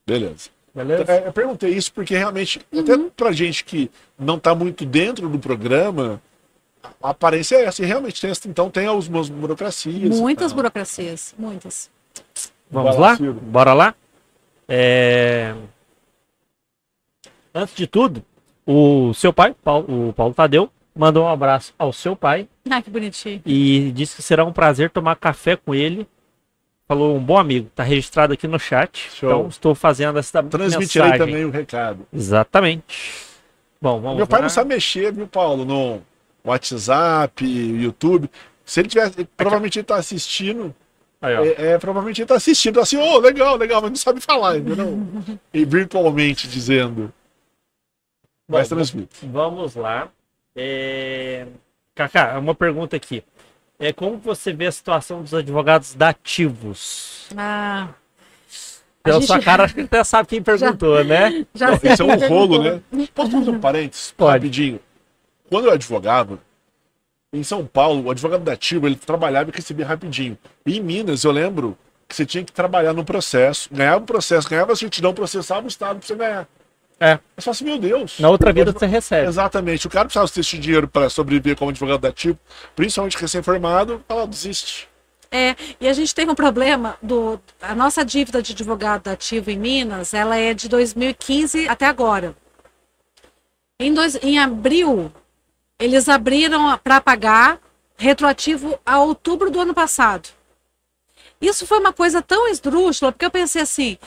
Beleza. Beleza? É, Eu perguntei isso porque realmente, até pra gente que não tá muito dentro do programa, a aparência é essa. E realmente tem essa, então tem algumas burocracias. Muitas Não. burocracias, muitas. Vamos lá. Bora lá? É, Antes de tudo, o seu pai, Paulo- o Paulo Tadeu, mandou um abraço ao seu pai Ah, que bonitinho. e disse que será um prazer tomar café com ele. Falou um bom amigo, tá registrado aqui no chat. Show. Então estou fazendo essa Transmitirei mensagem. também o recado. Exatamente. Bom, vamos Meu pai lá. não sabe mexer, viu, Paulo? No WhatsApp, YouTube. Se ele tivesse, provavelmente ele tá assistindo. Aí, ó. É, é, provavelmente ele tá assistindo assim, ô, legal, legal, mas não sabe falar, entendeu? e virtualmente dizendo. Mas transmite. Vamos lá. É... Cacá, uma pergunta aqui. É, como você vê a situação dos advogados dativos? Ah, Pela gente- sua cara, acho que até sabe quem perguntou, né? já Não, sei Isso é um rolo, né? Posso fazer um parênteses? Pode. Rapidinho. Quando eu advogava, em São Paulo, o advogado dativo, ele trabalhava e recebia rapidinho. E em Minas, eu lembro que você tinha que trabalhar no processo, ganhava o processo, ganhava a certidão, processava o Estado pra você ganhar. É. Mas fala assim, meu Deus. Na outra vida você recebe. Exatamente. O cara precisava ter esse dinheiro para sobreviver como advogado dativo, principalmente recém-formado, fala, desiste. É, e a gente teve um problema do a nossa dívida de advogado ativo em Minas, ela é de 2015 até agora. Em, dois, em abril, eles abriram para pagar retroativo a outubro do ano passado. Isso foi uma coisa tão esdrúxula, porque eu pensei assim,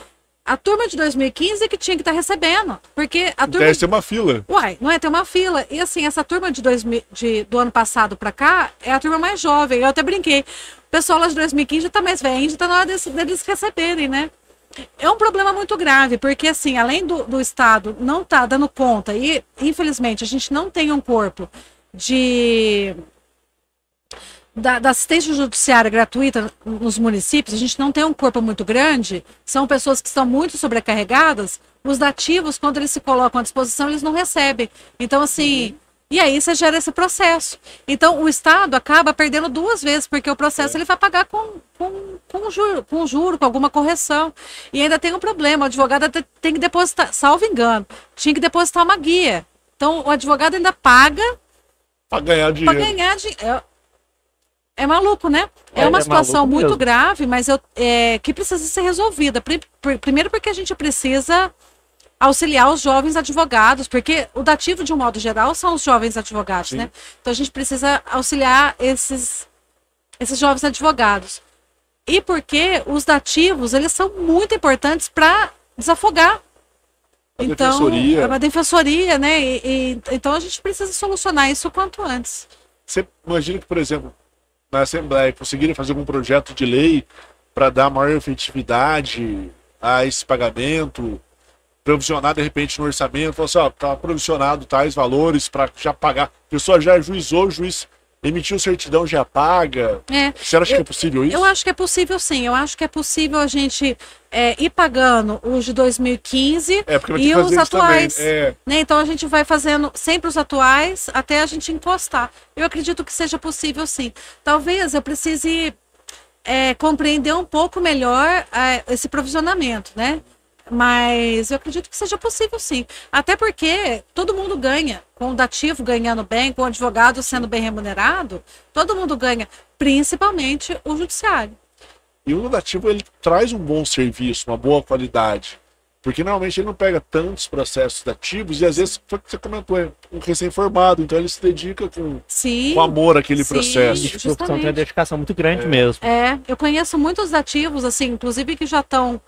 a turma de 2015 é que tinha que estar recebendo, porque a turma Deve ser uma fila. Uai, não é? Tem uma fila. E assim, essa turma de 2000, de, do ano passado pra cá é a turma mais jovem. Eu até brinquei. O pessoal lá de 2015 já tá mais velho, já tá na hora deles, deles receberem, né? É um problema muito grave, porque assim, além do, do Estado não tá dando conta, e infelizmente a gente não tem um corpo de da, da assistência judiciária gratuita nos municípios, a gente não tem um corpo muito grande, são pessoas que estão muito sobrecarregadas, os dativos, quando eles se colocam à disposição, eles não recebem. Então, assim, e aí você gera esse processo. Então, o Estado acaba perdendo duas vezes, porque o processo ele vai pagar com, com, com, juro, com juro, com alguma correção. E ainda tem um problema, o advogado tem que depositar, salvo engano, tinha que depositar uma guia. Então, o advogado ainda paga Pra ganhar para dinheiro. ganhar dinheiro. É, é maluco, né? É, É, uma é situação maluco muito mesmo. grave, mas eu, é, que precisa ser resolvida. Pri- pri- Primeiro porque a gente precisa auxiliar os jovens advogados, porque o dativo, de um modo geral, são os jovens advogados, Sim. né? Então a gente precisa auxiliar esses, esses jovens advogados. E porque os dativos, eles são muito importantes para desafogar. A então, defensoria. é uma defensoria, né? E, e- então a gente precisa solucionar isso o quanto antes. Você imagina que, por exemplo, na Assembleia conseguirem fazer algum projeto de lei para dar maior efetividade a esse pagamento, provisionar de repente no orçamento, falar assim, ó, tá provisionado tais valores para já pagar. A pessoa já ajuizou, o juiz emitiu certidão, já paga. É, Você acha que é possível isso? Eu acho que é possível sim. Eu acho que é possível a gente é, ir pagando os de 2015 É, e os atuais. É, né? Então a gente vai fazendo sempre os atuais até a gente encostar. Eu acredito que seja possível sim. Talvez eu precise é, compreender um pouco melhor é, esse provisionamento, né? Mas eu acredito que seja possível sim. Até porque todo mundo ganha. Com o dativo ganhando bem, com o advogado sendo bem remunerado, todo mundo ganha, principalmente o judiciário. E o dativo ele traz um bom serviço, uma boa qualidade. Porque normalmente ele não pega tantos processos dativos e às vezes foi o que você comentou, é um recém-formado, então ele se dedica com, Sim, com amor àquele sim. processo. E profissão tem uma justamente. dedicação muito grande mesmo. É, eu conheço muitos ativos, assim, inclusive que já estão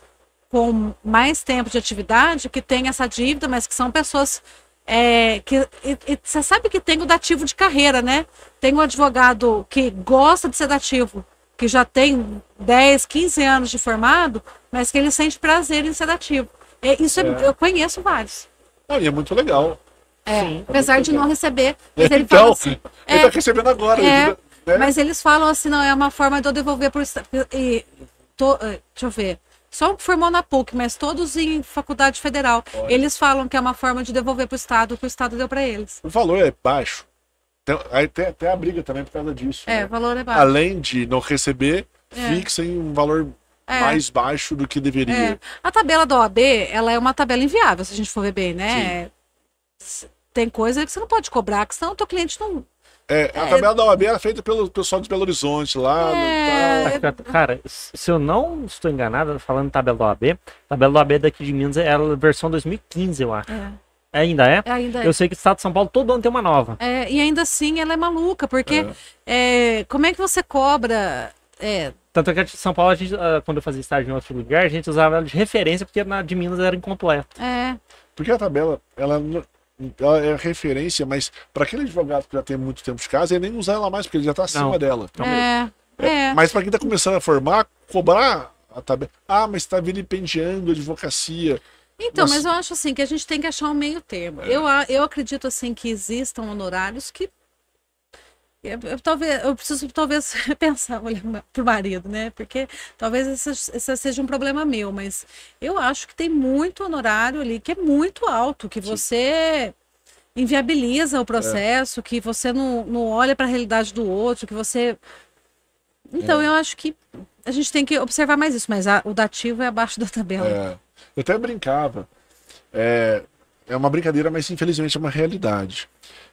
com mais tempo de atividade, que tem essa dívida, mas que são pessoas é, que você sabe que tem o dativo de carreira, né? Tem um advogado que gosta de ser dativo, que já tem 10, 15 anos de formado, mas que ele sente prazer em ser dativo. E Isso é- É. eu conheço vários. Ah, e é muito legal. É, Sim. apesar de não receber. Mas ele Então, assim, ele é, tá recebendo agora. é, ele- né? Mas eles falam assim, não, é uma forma de eu devolver por. E, to- eh, deixa eu ver. Só que formou na PUC, mas todos em faculdade federal. Eles falam que é uma forma de devolver para o Estado, o que o Estado deu para eles. O valor é baixo. Tem, aí tem até a briga também por causa disso. É, né? o valor é baixo. Além de não receber, É. fixa em um valor É. mais baixo do que deveria. É. A tabela da OAB, ela é uma tabela inviável, se a gente for ver bem, né? S- Tem coisa que você não pode cobrar, que senão o teu cliente não. É, a tabela da OAB era feita pelo pessoal de Belo Horizonte lá. É. no- tal. Cara, se eu não estou enganado, falando em tabela do OAB, tabela do OAB daqui de Minas é a versão 2015, eu acho. É, Ainda é? ainda Eu sei que o estado de São Paulo todo ano tem uma nova. é, e ainda assim ela é maluca, porque é, como é que você cobra? É, Tanto que aqui em São Paulo, a gente, ah, quando eu fazia estágio em outro lugar, a gente usava ela de referência, porque na de Minas era incompleta. é, Porque a tabela, ela é referência, mas para aquele advogado que já tem muito tempo de casa, ele nem usa ela mais, porque ele já tá acima Não. dela. é, é. Mas para quem tá começando a formar, cobrar a tabela. Ah, mas tá vilipendiando a advocacia. Então, Nossa. mas eu acho assim que a gente tem que achar um meio termo. Eu, a- eu acredito assim que existam honorários que eu, eu talvez eu preciso talvez pensar olhar pro marido, né? Porque talvez esse, esse seja um problema meu, mas eu acho que tem muito honorário ali que é muito alto, que você inviabiliza o processo, que você não, não olha para a realidade do outro, que você então eu acho que a gente tem que observar mais isso, mas a- o dativo é abaixo da tabela. É, eu até brincava. É, é uma brincadeira, mas infelizmente é uma realidade.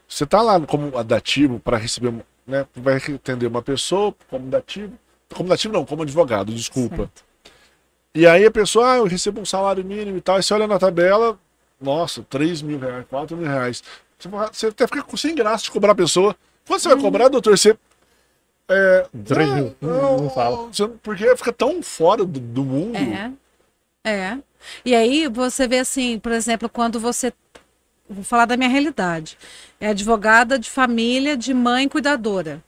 Você tá lá como dativo para receber, né? Vai atender uma pessoa como dativo. Como dativo não, como advogado, desculpa. Certo. E aí a pessoa, ah, eu recebo um salário mínimo e tal. E você olha na tabela, nossa, 3 mil reais, 4 mil reais. Você, até fica sem graça de cobrar a pessoa. Quanto você vai cobrar, doutor? Você. É, Três mil, não- não fala. você- Porque fica tão fora do, do mundo. É. É. E aí você vê assim, por exemplo, quando você. Vou falar da minha realidade. É advogada de família de mãe cuidadora.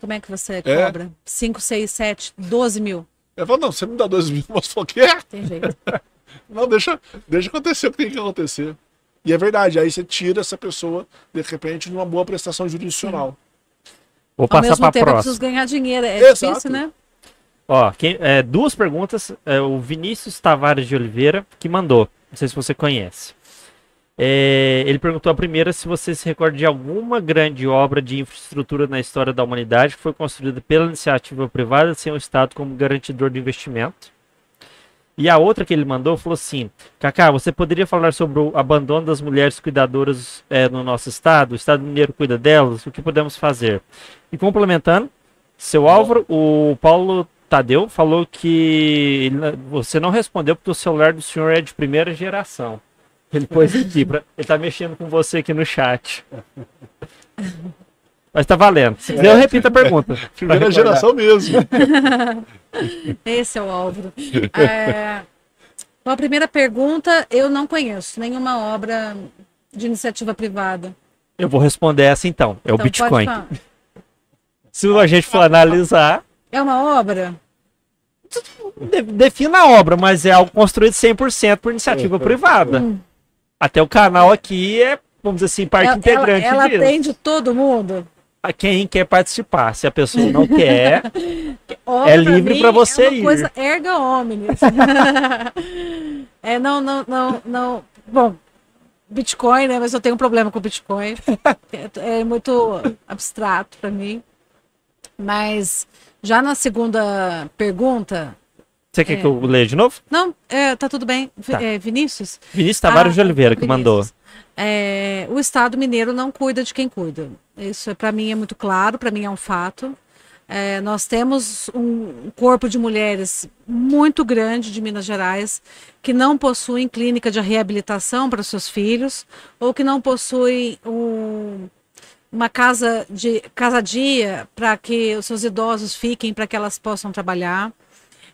Como é que você É. cobra? 5, 6, 7, 12 mil. Eu falo, não, você me dá 2 mil, mas falou que é. Tem jeito. Não, deixa, deixa acontecer o que tem que acontecer. E é verdade, aí você tira essa pessoa, de repente, numa boa prestação jurisdicional. Vou Ao passar mesmo para a eu próxima. preciso ganhar dinheiro. É Exato. difícil, né? Ó, quem- é, duas perguntas. É, o Vinícius Tavares de Oliveira que mandou. Não sei se você conhece. É, ele perguntou a primeira se você se recorda de alguma grande obra de infraestrutura na história da humanidade que foi construída pela iniciativa privada sem o Estado como garantidor de investimento. E a outra que ele mandou falou assim: Kaká, você poderia falar sobre o abandono das mulheres cuidadoras é, no nosso estado? O Estado mineiro cuida delas? O que podemos fazer? E complementando, seu Álvaro, o Paulo Tadeu falou que ele- você não respondeu porque o celular do senhor é de primeira geração. Ele pôs aqui, pra, ele tá mexendo com você aqui no chat. Mas tá valendo. Se quiser, eu repito a pergunta. Primeira geração mesmo. Esse é o Álvaro. É, bom, a primeira pergunta, eu não conheço nenhuma obra de iniciativa privada. Eu vou responder essa então. É o Então, pode Bitcoin. Se a gente for analisar, É uma obra? de- defina a obra, mas é algo construído 100% por iniciativa privada. Até o canal aqui é, vamos dizer assim, parte Ela, ela, integrante ela disso. atende todo mundo? A quem quer participar. Se a pessoa não quer, É livre pra você é uma ir. coisa erga omnes. é, não, não, não, não. Bom, Bitcoin, né? Mas eu tenho um problema com Bitcoin. É, é muito abstrato para mim. Mas Já na segunda pergunta. Você quer É. que eu leia de novo? Não, é, tá tudo bem. Tá. é, Vinícius? Vinícius Tavares Ah, de Oliveira que Vinícius. mandou. É, o Estado mineiro não cuida de quem cuida. Isso para mim é muito claro, para mim é um fato. É, nós temos um corpo de mulheres muito grande de Minas Gerais que não possuem clínica de reabilitação para seus filhos ou que não possuem um- uma casa de casa-dia para que os seus idosos fiquem para que elas possam trabalhar.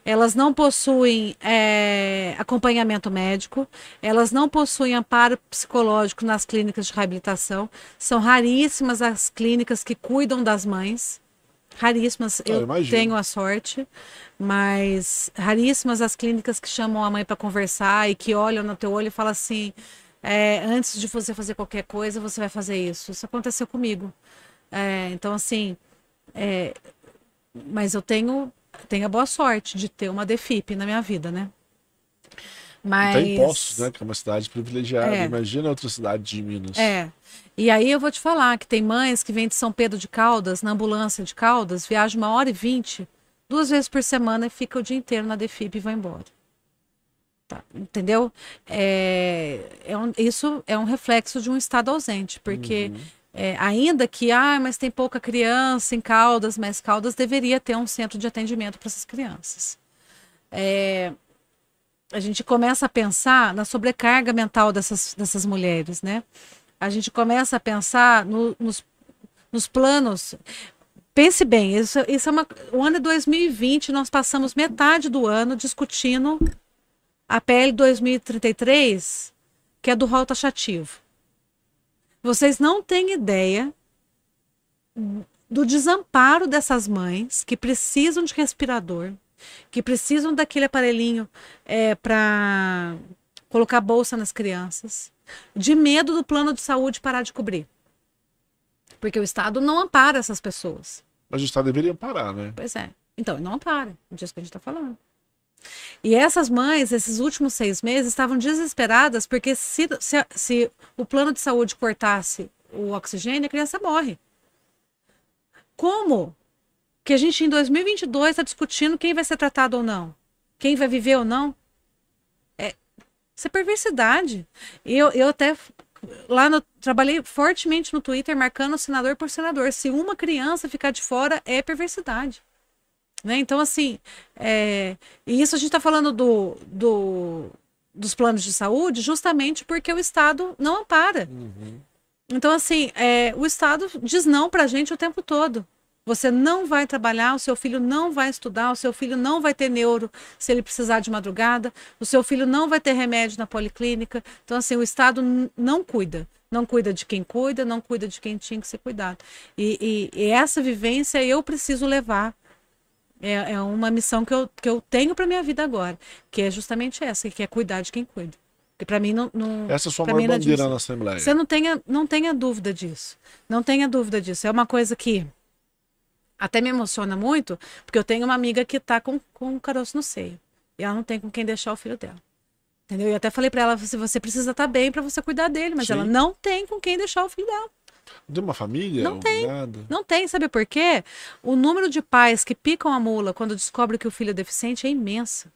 Elas não possuem é, acompanhamento médico, elas não possuem amparo psicológico nas clínicas de reabilitação. São raríssimas as clínicas que cuidam das mães. Raríssimas, eu eu imagino. tenho a sorte, mas raríssimas as clínicas que chamam a mãe para conversar e que olham no teu olho e falam assim: é, antes de você fazer qualquer coisa, você vai fazer isso. Isso aconteceu comigo. É, então, assim, é, mas eu tenho, tenho a boa sorte de ter uma DEFIP na minha vida, né? Mas... Tem Poços, né? Que é uma cidade privilegiada. É. Imagina outra cidade de Minas. É. E aí eu vou te falar que tem mães que vêm de São Pedro de Caldas, na ambulância de Caldas, viajam uma hora e vinte, duas vezes por semana e fica o dia inteiro na DEFIP e vai embora. Tá, entendeu? É, é um- isso é um reflexo de um estado ausente, porque é, ainda que, ah, mas tem pouca criança em Caldas, mas Caldas deveria ter um centro de atendimento para essas crianças. É, a gente começa a pensar na sobrecarga mental dessas, dessas mulheres, né? A gente começa a pensar no- nos, nos planos. Pense bem, isso, isso é uma, o ano é 2020, nós passamos metade do ano discutindo a PL 2033, que é do rol taxativo. Vocês não têm ideia do desamparo dessas mães que precisam de respirador, que precisam daquele aparelhinho para colocar bolsa nas crianças, de medo do plano de saúde parar de cobrir. Porque o Estado não ampara essas pessoas. Mas o Estado deveria parar, né? Pois é. Então, não ampara. É disso que a gente está falando. E essas mães, esses últimos seis meses, estavam desesperadas porque se, se, se o plano de saúde cortasse o oxigênio, a criança morre. Como que a gente em 2022 está discutindo quem vai ser tratado ou não? Quem vai viver ou não? É, isso é perversidade. Eu, eu até lá no, trabalhei fortemente no Twitter marcando senador por senador. Se uma criança ficar de fora, é perversidade. Né? Então, assim, é, e isso a gente está falando do, do, dos planos de saúde justamente porque o Estado não ampara. Então, assim, é, o Estado diz não para a gente o tempo todo. Você não vai trabalhar, o seu filho não vai estudar, o seu filho não vai ter neuro se ele precisar de madrugada, o seu filho não vai ter remédio na policlínica. Então, assim, o Estado não cuida. Não cuida de quem cuida, não cuida de quem tinha que ser cuidado. E, e- e essa vivência eu preciso levar. É, é uma missão que eu, que eu tenho para minha vida agora, que é justamente essa, que é cuidar de quem cuida. Porque para mim não, não Essa é a sua maior é bandeira na Assembleia. você não tenha, não tenha dúvida disso. Não tenha dúvida disso. É uma coisa que até me emociona muito, porque eu tenho uma amiga que tá com, com um caroço no seio. E ela não tem com quem deixar o filho dela. Entendeu? E eu até falei para ela, se você precisa estar bem para você cuidar dele, mas Sim. ela não tem com quem deixar o filho dela. Tem uma família? Não tem. Nada. Não tem, sabe por quê? O número de pais que picam a mula quando descobrem que o filho é deficiente é imenso.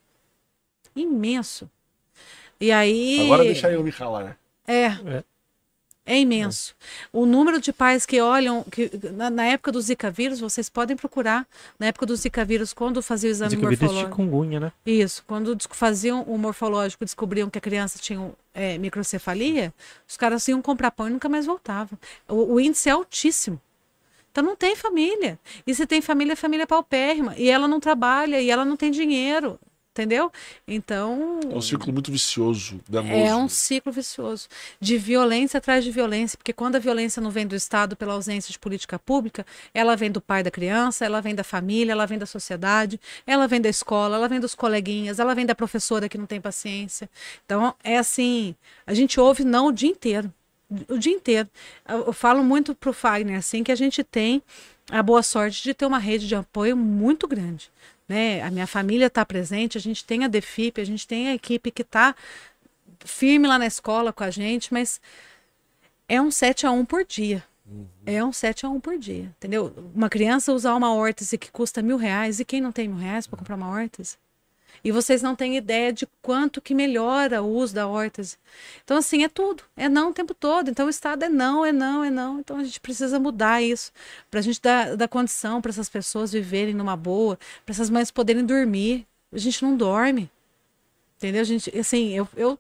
Imenso. E aí. Agora deixa eu me calar. É. É. É imenso. O número de pais que olham, que na, na época do Zika vírus, vocês podem procurar, na época do Zika vírus, quando fazia o exame Zika morfológico. chikungunya, né? Isso, quando faziam o morfológico, descobriam que a criança tinha é, microcefalia, os caras iam comprar pão e nunca mais voltavam. O, o índice é altíssimo. Então não tem família. E se tem família, é família paupérrima. E ela não trabalha, e ela não tem dinheiro. Entendeu? Então. É um ciclo muito vicioso, danoso. É um ciclo vicioso de violência atrás de violência, porque quando a violência não vem do Estado pela ausência de política pública, ela vem do pai da criança, ela vem da família, ela vem da sociedade, ela vem da escola, ela vem dos coleguinhas, ela vem da professora que não tem paciência. Então, é assim, a gente ouve não o dia inteiro. O dia inteiro. Eu, eu falo muito pro Fagner, assim, que a gente tem a boa sorte de ter uma rede de apoio muito grande. Né? A minha família está presente, a gente tem a DEFIP, a gente tem a equipe que está firme lá na escola com a gente, mas é um 7 a 1 por dia. É um 7 a 1 por dia, entendeu? Uma criança usar uma órtese que custa mil reais, e quem não tem mil reais para comprar uma órtese? E vocês não têm ideia de quanto que melhora o uso da órtese. Então, assim, é tudo. É não o tempo todo. Então, o Estado é não, é não, é não. Então, a gente precisa mudar isso. Para a gente dar, dar condição para essas pessoas viverem numa boa, para essas mães poderem dormir. A gente não dorme. Entendeu? A gente, assim, eu, eu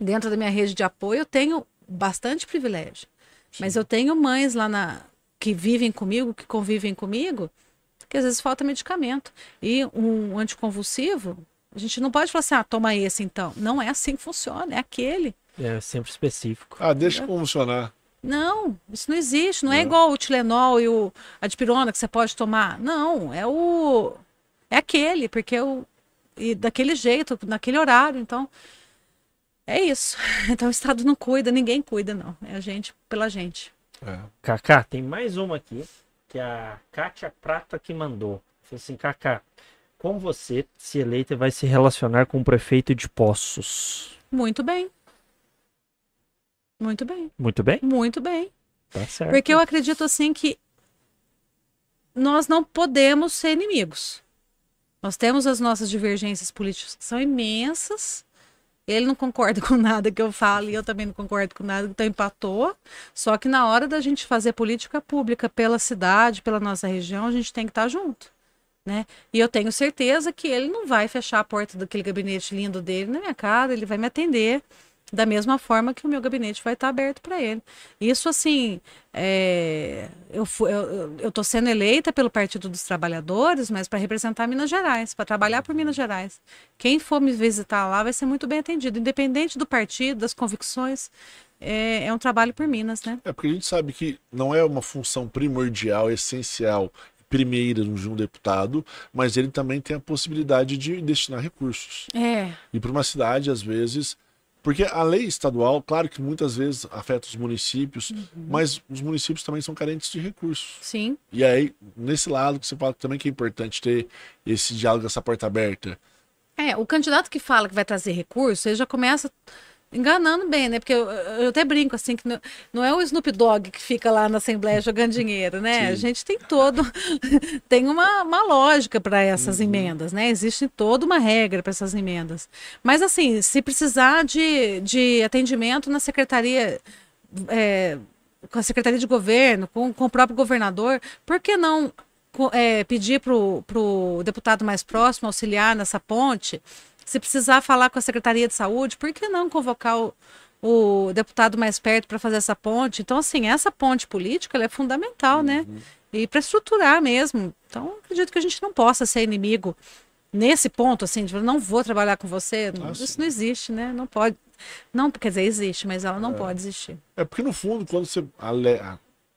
dentro da minha rede de apoio, eu tenho bastante privilégio. Sim. Mas eu tenho mães lá na que vivem comigo, que convivem comigo, que às vezes falta medicamento. E um anticonvulsivo, a gente não pode falar assim, ah, toma esse então. Não é assim que funciona, é aquele. É sempre específico. Ah, deixa é. convulsionar. Não, isso não existe. Não é, é igual o Tilenol e o, a dipirona que você pode tomar. Não, é o. É aquele, porque é o. E daquele jeito, naquele horário. Então, é isso. Então o Estado não cuida, ninguém cuida, não. É a gente pela gente. É. Cacá, tem mais uma aqui, que a Kátia Prata que mandou. Falei assim, Cacá, como você, se eleita, vai se relacionar com o prefeito de Poços? Muito bem. Muito bem. Muito bem? Muito bem. Tá certo. Porque eu acredito assim que nós não podemos ser inimigos. Nós temos as nossas divergências políticas que são imensas, ele não concorda com nada que eu falo e eu também não concordo com nada, então empatou. Só que na hora da gente fazer política pública pela cidade, pela nossa região, a gente tem que estar junto. Né? E eu tenho certeza que ele não vai fechar a porta daquele gabinete lindo dele na minha cara, ele vai me atender da mesma forma que o meu gabinete vai estar aberto para ele. Isso, assim, é, eu, tô sendo eleita pelo Partido dos Trabalhadores, mas para representar Minas Gerais, para trabalhar por Minas Gerais. Quem for me visitar lá vai ser muito bem atendido, independente do partido, das convicções. É, é um trabalho por Minas, né? É porque a gente sabe que não é uma função primordial, essencial primeira de um deputado, mas ele também tem a possibilidade de destinar recursos. É. E para uma cidade, às vezes, porque a lei estadual, claro que muitas vezes afeta os municípios, uhum. mas os municípios também são carentes de recursos. Sim. E aí, nesse lado que você fala também que é importante ter esse diálogo, essa porta aberta. É, o candidato que fala que vai trazer recursos, ele já começa enganando bem, né? Porque eu, eu até brinco assim que não, não, é o Snoop Dogg que fica lá na Assembleia jogando dinheiro, né? Sim. A gente tem todo tem uma, uma lógica para essas uhum. emendas, né? Existe toda uma regra para essas emendas. Mas assim, se precisar de, de atendimento na secretaria é, com a secretaria de governo, com, com o próprio governador, por que não é, pedir para o deputado mais próximo auxiliar nessa ponte? Se precisar falar com a Secretaria de Saúde, por que não convocar o, o deputado mais perto para fazer essa ponte? Então, assim, essa ponte política é fundamental, né? uhum. né? E para estruturar mesmo. Então, acredito que a gente não possa ser inimigo nesse ponto, assim, de não vou trabalhar com você. Ah, isso sim. não existe, né? Não pode. Não, quer dizer, existe, mas ela não é. pode existir. É porque, no fundo, quando você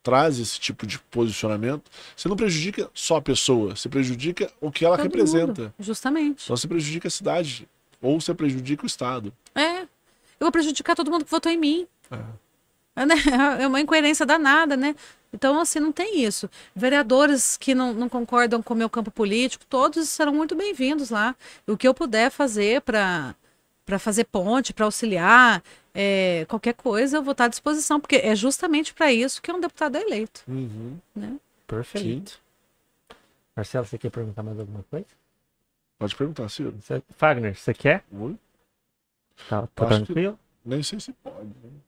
traz esse tipo de posicionamento, você não prejudica só a pessoa, você prejudica o que ela Todo representa. Mundo, justamente. Então você prejudica a cidade, ou você prejudica o Estado. É. Eu vou prejudicar todo mundo que votou em mim. É. É, né? é uma incoerência danada, né? Então, assim, não tem isso. Vereadores que não, não concordam com o meu campo político, todos serão muito bem-vindos lá. O que eu puder fazer para fazer ponte, para auxiliar, é, qualquer coisa eu vou estar à disposição, porque é justamente para isso que um deputado é eleito. Uhum. Né? Perfeito. Sim. Marcelo, você quer perguntar mais alguma coisa? Pode perguntar, Ciro. Você, Fagner, você quer? Oi? Tá, tá tranquilo? Nem sei se pode. Né? Deixa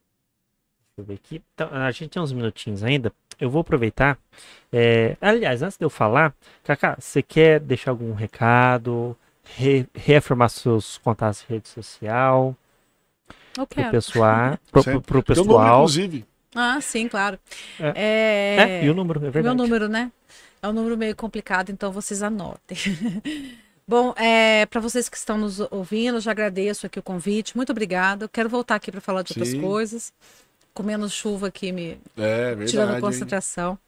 eu ver aqui. Então, a gente tem uns minutinhos ainda. Eu vou aproveitar. É... Aliás, antes de eu falar, Cacá, você quer deixar algum recado? Re reafirmar seus contatos de rede social? Eu quero. Pro pessoal. Pro, pro, pro pessoal. Número, inclusive. Ah, sim, claro. É. É... é. e o número, é verdade. Meu número, né? É um número meio complicado, então vocês anotem. Bom, é, para vocês que estão nos ouvindo, já agradeço aqui o convite. Muito obrigada. Eu quero voltar aqui para falar de Sim. outras coisas. Com menos chuva aqui me é, verdade, tirando a concentração.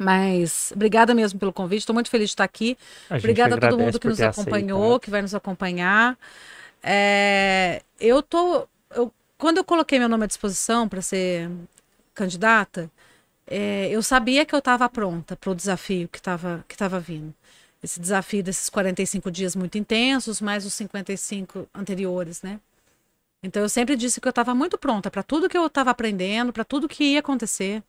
Mas obrigada mesmo pelo convite. Estou muito feliz de estar aqui. A obrigada a todo mundo que nos acompanhou, aceitado. que vai nos acompanhar. É, eu tô eu, quando eu coloquei meu nome à disposição para ser candidata, é, eu sabia que eu estava pronta para o desafio que estava que tava vindo. Esse desafio desses 45 dias muito intensos, mais os 55 anteriores, né? Então eu sempre disse que eu estava muito pronta para tudo que eu estava aprendendo, para tudo que ia acontecer.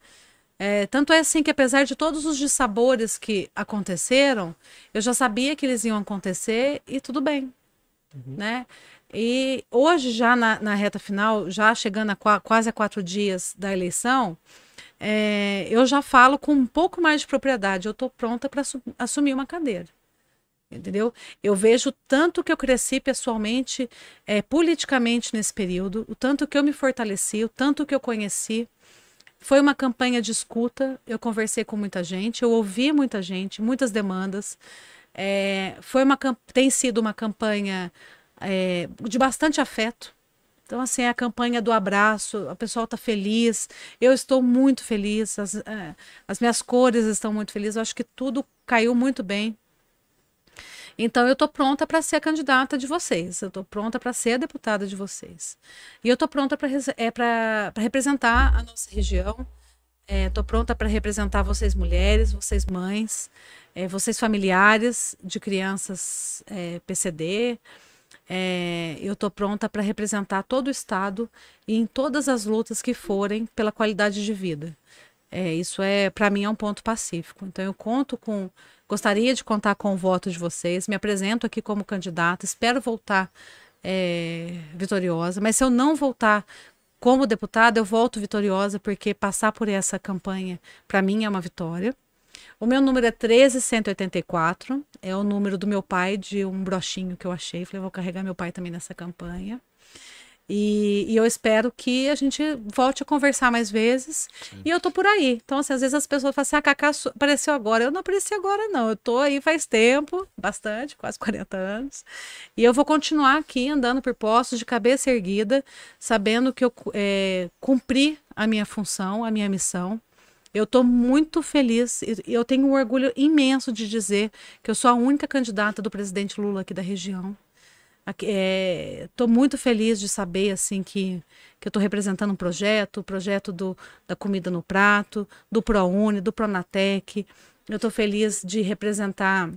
É, tanto é assim que, apesar de todos os dissabores que aconteceram, eu já sabia que eles iam acontecer e tudo bem. Uhum. Né? E hoje, já na, na, reta final, já chegando a quase a quatro dias da eleição, é, eu já falo com um pouco mais de propriedade. Eu estou pronta para assumir uma cadeira. Entendeu? Eu vejo tanto que eu cresci pessoalmente, é, politicamente nesse período, o tanto que eu me fortaleci, o tanto que eu conheci. Foi uma campanha de escuta, eu conversei com muita gente, eu ouvi muita gente, muitas demandas. É, foi uma, tem sido uma campanha é, de bastante afeto. Então, assim, é a campanha do abraço, o pessoal está feliz, eu estou muito feliz, as, é, as minhas cores estão muito felizes, eu acho que tudo caiu muito bem. Então, eu estou pronta para ser a candidata de vocês, eu estou pronta para ser a deputada de vocês. E eu estou pronta para é, representar a nossa região, estou é, pronta para representar vocês mulheres, vocês mães, é, vocês familiares de crianças é, PCD. É, eu estou pronta para representar todo o Estado e em todas as lutas que forem pela qualidade de vida. É, isso é, para mim, é um ponto pacífico. Então, eu conto com Gostaria de contar com o voto de vocês. Me apresento aqui como candidata. Espero voltar é, vitoriosa. Mas se eu não voltar como deputada, eu volto vitoriosa, porque passar por essa campanha, para mim, é uma vitória. O meu número é 13184. É o número do meu pai, de um brochinho que eu achei. Falei, vou carregar meu pai também nessa campanha. E, e, eu espero que a gente volte a conversar mais vezes. Sim. E eu tô por aí. Então, assim, às vezes as pessoas falam assim: a ah, Cacá apareceu agora. Eu não apareci agora, não. Eu tô aí faz tempo, bastante, quase 40 anos. E eu vou continuar aqui andando por postos de cabeça erguida, sabendo que eu é, cumpri a minha função, a minha missão. Eu estou muito feliz e eu tenho um orgulho imenso de dizer que eu sou a única candidata do presidente Lula aqui da região. Estou é, muito feliz de saber assim que, que eu estou representando um projeto, o projeto do, da comida no prato, do ProUni, do Pronatec. Eu estou feliz de representar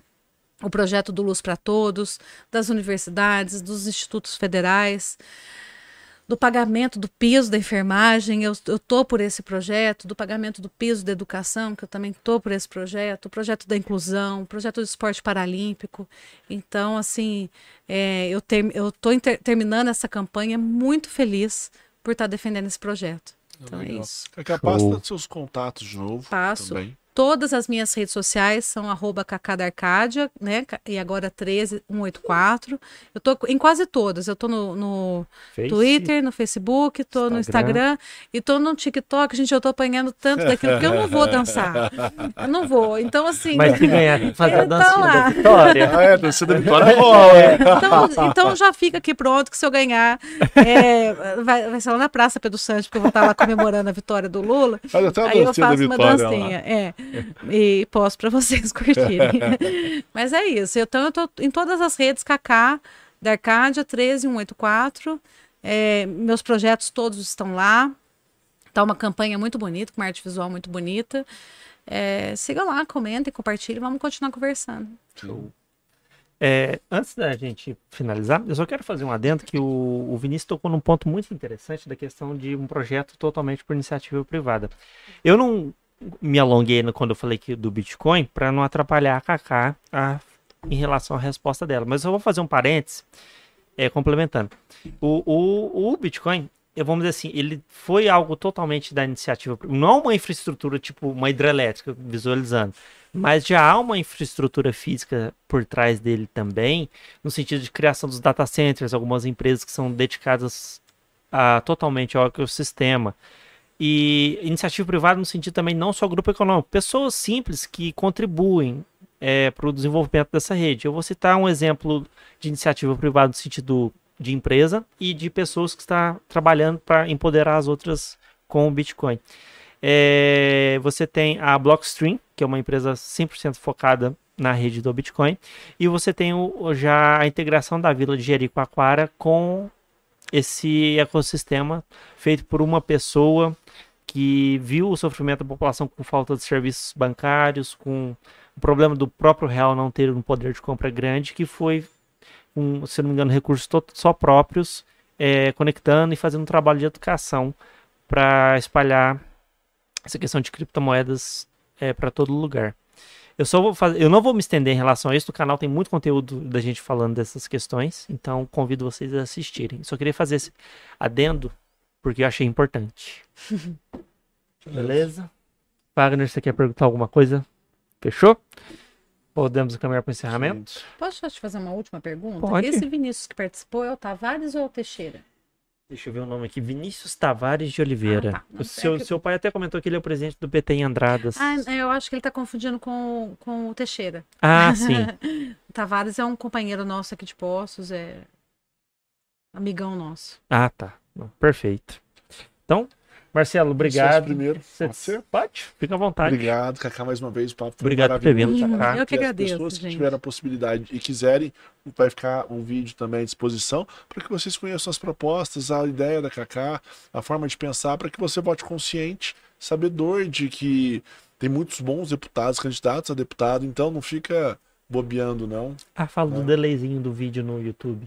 o projeto do Luz para Todos, das universidades, dos institutos federais do pagamento do piso da enfermagem, eu estou por esse projeto, do pagamento do piso da educação, que eu também estou por esse projeto, o projeto da inclusão, o projeto do esporte paralímpico. Então, assim, é, eu estou ter, terminando essa campanha muito feliz por estar tá defendendo esse projeto. Então é Legal. é isso. É capaz de seus contatos de novo. Passo. Também. Todas as minhas redes sociais são arroba cacadarcádia, né? E agora 13184. Eu tô em quase todas. Eu tô no, no Twitter, no Facebook, tô Instagram. no Instagram e tô no TikTok. Gente, eu tô apanhando tanto daquilo que eu não vou dançar. Eu não vou. Então, assim. Mas se ganhar, fazer a dança da vitória. Ah, é, dança da vitória é bom, é. Então, então já fica aqui pronto que se eu ganhar, é, vai, vai ser lá na Praça Pedro Santos, porque eu vou estar lá comemorando a vitória do Lula. Mas até aí eu faço uma dancinha. Lá. É e posto para vocês curtirem. Mas é isso. Então eu tô em todas as redes Kaká da Arcádia 13184. É, meus projetos todos estão lá. Tá uma campanha muito bonita, com uma arte visual muito bonita. É, siga lá, comentem, compartilhem, vamos continuar conversando. Show. É, antes da gente finalizar, eu só quero fazer um adendo que o, o Vinícius tocou num ponto muito interessante da questão de um projeto totalmente por iniciativa privada. Eu não me alonguei quando eu falei que, do Bitcoin para não atrapalhar a Kaká a, em relação à resposta dela. Mas eu vou fazer um parênteses é, complementando. O, o, o Bitcoin, eu vamos dizer assim, ele foi algo totalmente da iniciativa, não uma infraestrutura tipo uma hidrelétrica, visualizando, mas já há uma infraestrutura física por trás dele também, no sentido de criação dos data centers, algumas empresas que são dedicadas a, totalmente ao ecossistema. E iniciativa privada no sentido também não só grupo econômico, pessoas simples que contribuem é, para o desenvolvimento dessa rede. Eu vou citar um exemplo de iniciativa privada no sentido de empresa e de pessoas que estão trabalhando para empoderar as outras com o Bitcoin. É, você tem a Blockstream, que é uma empresa 100% focada na rede do Bitcoin, e você tem o, já a integração da Vila de Jericoacoara com esse ecossistema feito por uma pessoa que viu o sofrimento da população com falta de serviços bancários, com o problema do próprio real não ter um poder de compra grande, que foi, um, se não me engano, recursos só próprios, é, conectando e fazendo um trabalho de educação para espalhar essa questão de criptomoedas é, para todo lugar. Eu só vou fazer, eu não vou me estender em relação a isso. No canal tem muito conteúdo da gente falando dessas questões, então convido vocês a assistirem. Só queria fazer esse adendo porque eu achei importante. Beleza? Wagner, você quer perguntar alguma coisa? Fechou? Podemos caminhar para o encerramento? Gente, Posso só te fazer uma última pergunta? Pode. Esse Vinícius que participou é o Tavares ou é o Teixeira? Deixa eu ver o nome aqui. Vinícius Tavares de Oliveira. Ah, tá. O seu, É que- seu pai até comentou que ele é o presidente do PT em Andradas. Ah, eu acho que ele tá confundindo com, com o Teixeira. Ah, sim. O Tavares é um companheiro nosso aqui de Poços, é amigão nosso. Ah, tá. Perfeito. Então, Marcelo, Vocês obrigado. primeiro. Você- Pode ser? Pode, fica à vontade. Obrigado, Cacá, mais uma vez. O papo Obrigado por ter vindo, Cacá. Eu que E as agradeço, pessoas que gente. tiveram a possibilidade e quiserem, vai ficar um vídeo também à disposição para que vocês conheçam as propostas, a ideia da Cacá, a forma de pensar, para que você vote consciente, sabedor de que tem muitos bons deputados, candidatos a deputado, então não fica bobeando, não. Ah, fala do É. delayzinho do vídeo no YouTube.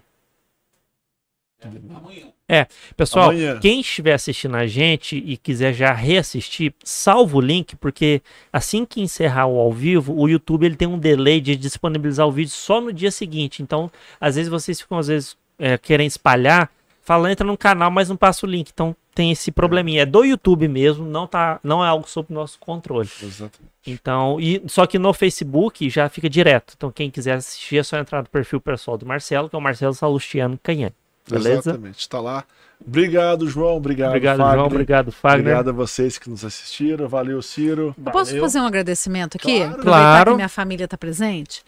Amanhã. Pessoal, Amanhã. quem estiver assistindo a gente e quiser já reassistir, salva o link, porque assim que encerrar o ao vivo, o YouTube ele tem um delay de disponibilizar o vídeo só no dia seguinte. Então, às vezes vocês ficam, às vezes, é, querem espalhar, fala, entra no canal, mas não passa o link. Então, tem esse probleminha. É do YouTube mesmo, não, tá, não é algo sob nosso controle. Exatamente. Então, e, só que no Facebook já fica direto. Então, quem quiser assistir é só entrar no perfil pessoal do Marcelo, que é o Marcelo Salustiano Canhane. Beleza? Exatamente. Está lá. Obrigado, João. Obrigado, Obrigado, Fagner. João. Obrigado, Fagner. Obrigado a vocês que nos assistiram. Valeu, Ciro. Eu posso Valeu. fazer um agradecimento aqui? Claro. Aproveitar Claro. que minha família está presente.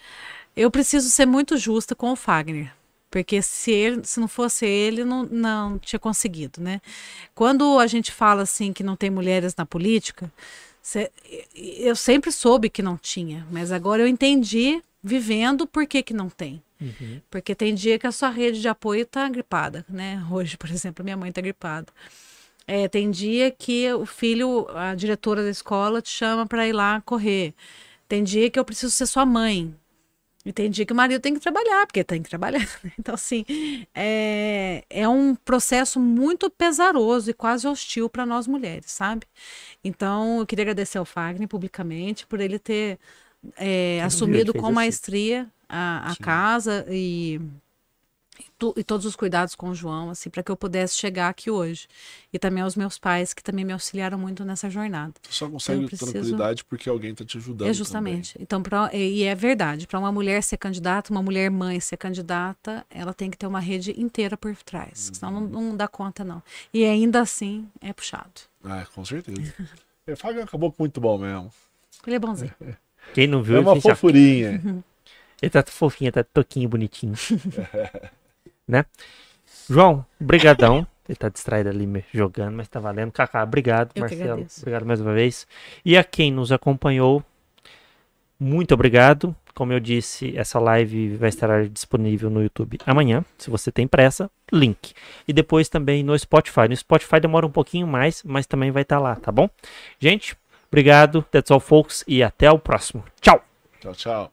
Eu preciso ser muito justa com o Fagner. Porque se, ele, se não fosse ele, não, não tinha conseguido, né? Quando a gente fala assim que não tem mulheres na política, cê- eu sempre soube que não tinha, mas agora eu entendi, vivendo, por que, que não tem. Uhum. Porque tem dia que a sua rede de apoio está gripada, né? Hoje, por exemplo, minha mãe está gripada. É, tem dia que o filho, a diretora da escola te chama para ir lá correr. Tem dia que eu preciso ser sua mãe. E tem dia que o marido tem que trabalhar, porque tem que trabalhar. né? Então, assim, é, é um processo muito pesaroso e quase hostil para nós mulheres, sabe? Então, eu queria agradecer ao Fagner publicamente por ele ter é, assumido com maestria a, a casa e, e tu- e todos os cuidados com o João, assim, para que eu pudesse chegar aqui hoje. E também aos meus pais, que também me auxiliaram muito nessa jornada. Você só consegue Eu preciso- tranquilidade porque alguém está te ajudando. É justamente. Então, pra, e e é verdade, para uma mulher ser candidata, uma mulher mãe ser candidata, ela tem que ter uma rede inteira por trás. Senão não, não dá conta, não. E ainda assim é puxado. Ah, com certeza. É, Fagner acabou muito bom mesmo. Ele é bonzinho. Quem não viu, É uma fofurinha. ele tá fofinho, tá toquinho, bonitinho. né? João, brigadão. Ele tá distraído ali me- jogando, mas tá valendo. Kaká, obrigado. Eu Marcelo, obrigado mais uma vez. E a quem nos acompanhou, muito obrigado. Como eu disse, essa live vai estar disponível no YouTube amanhã. Se você tem pressa, link. E depois também no Spotify. No Spotify demora um pouquinho mais, mas também vai estar lá, tá bom? Gente, obrigado. That's all, folks. E até o próximo. Tchau! Tchau, tchau.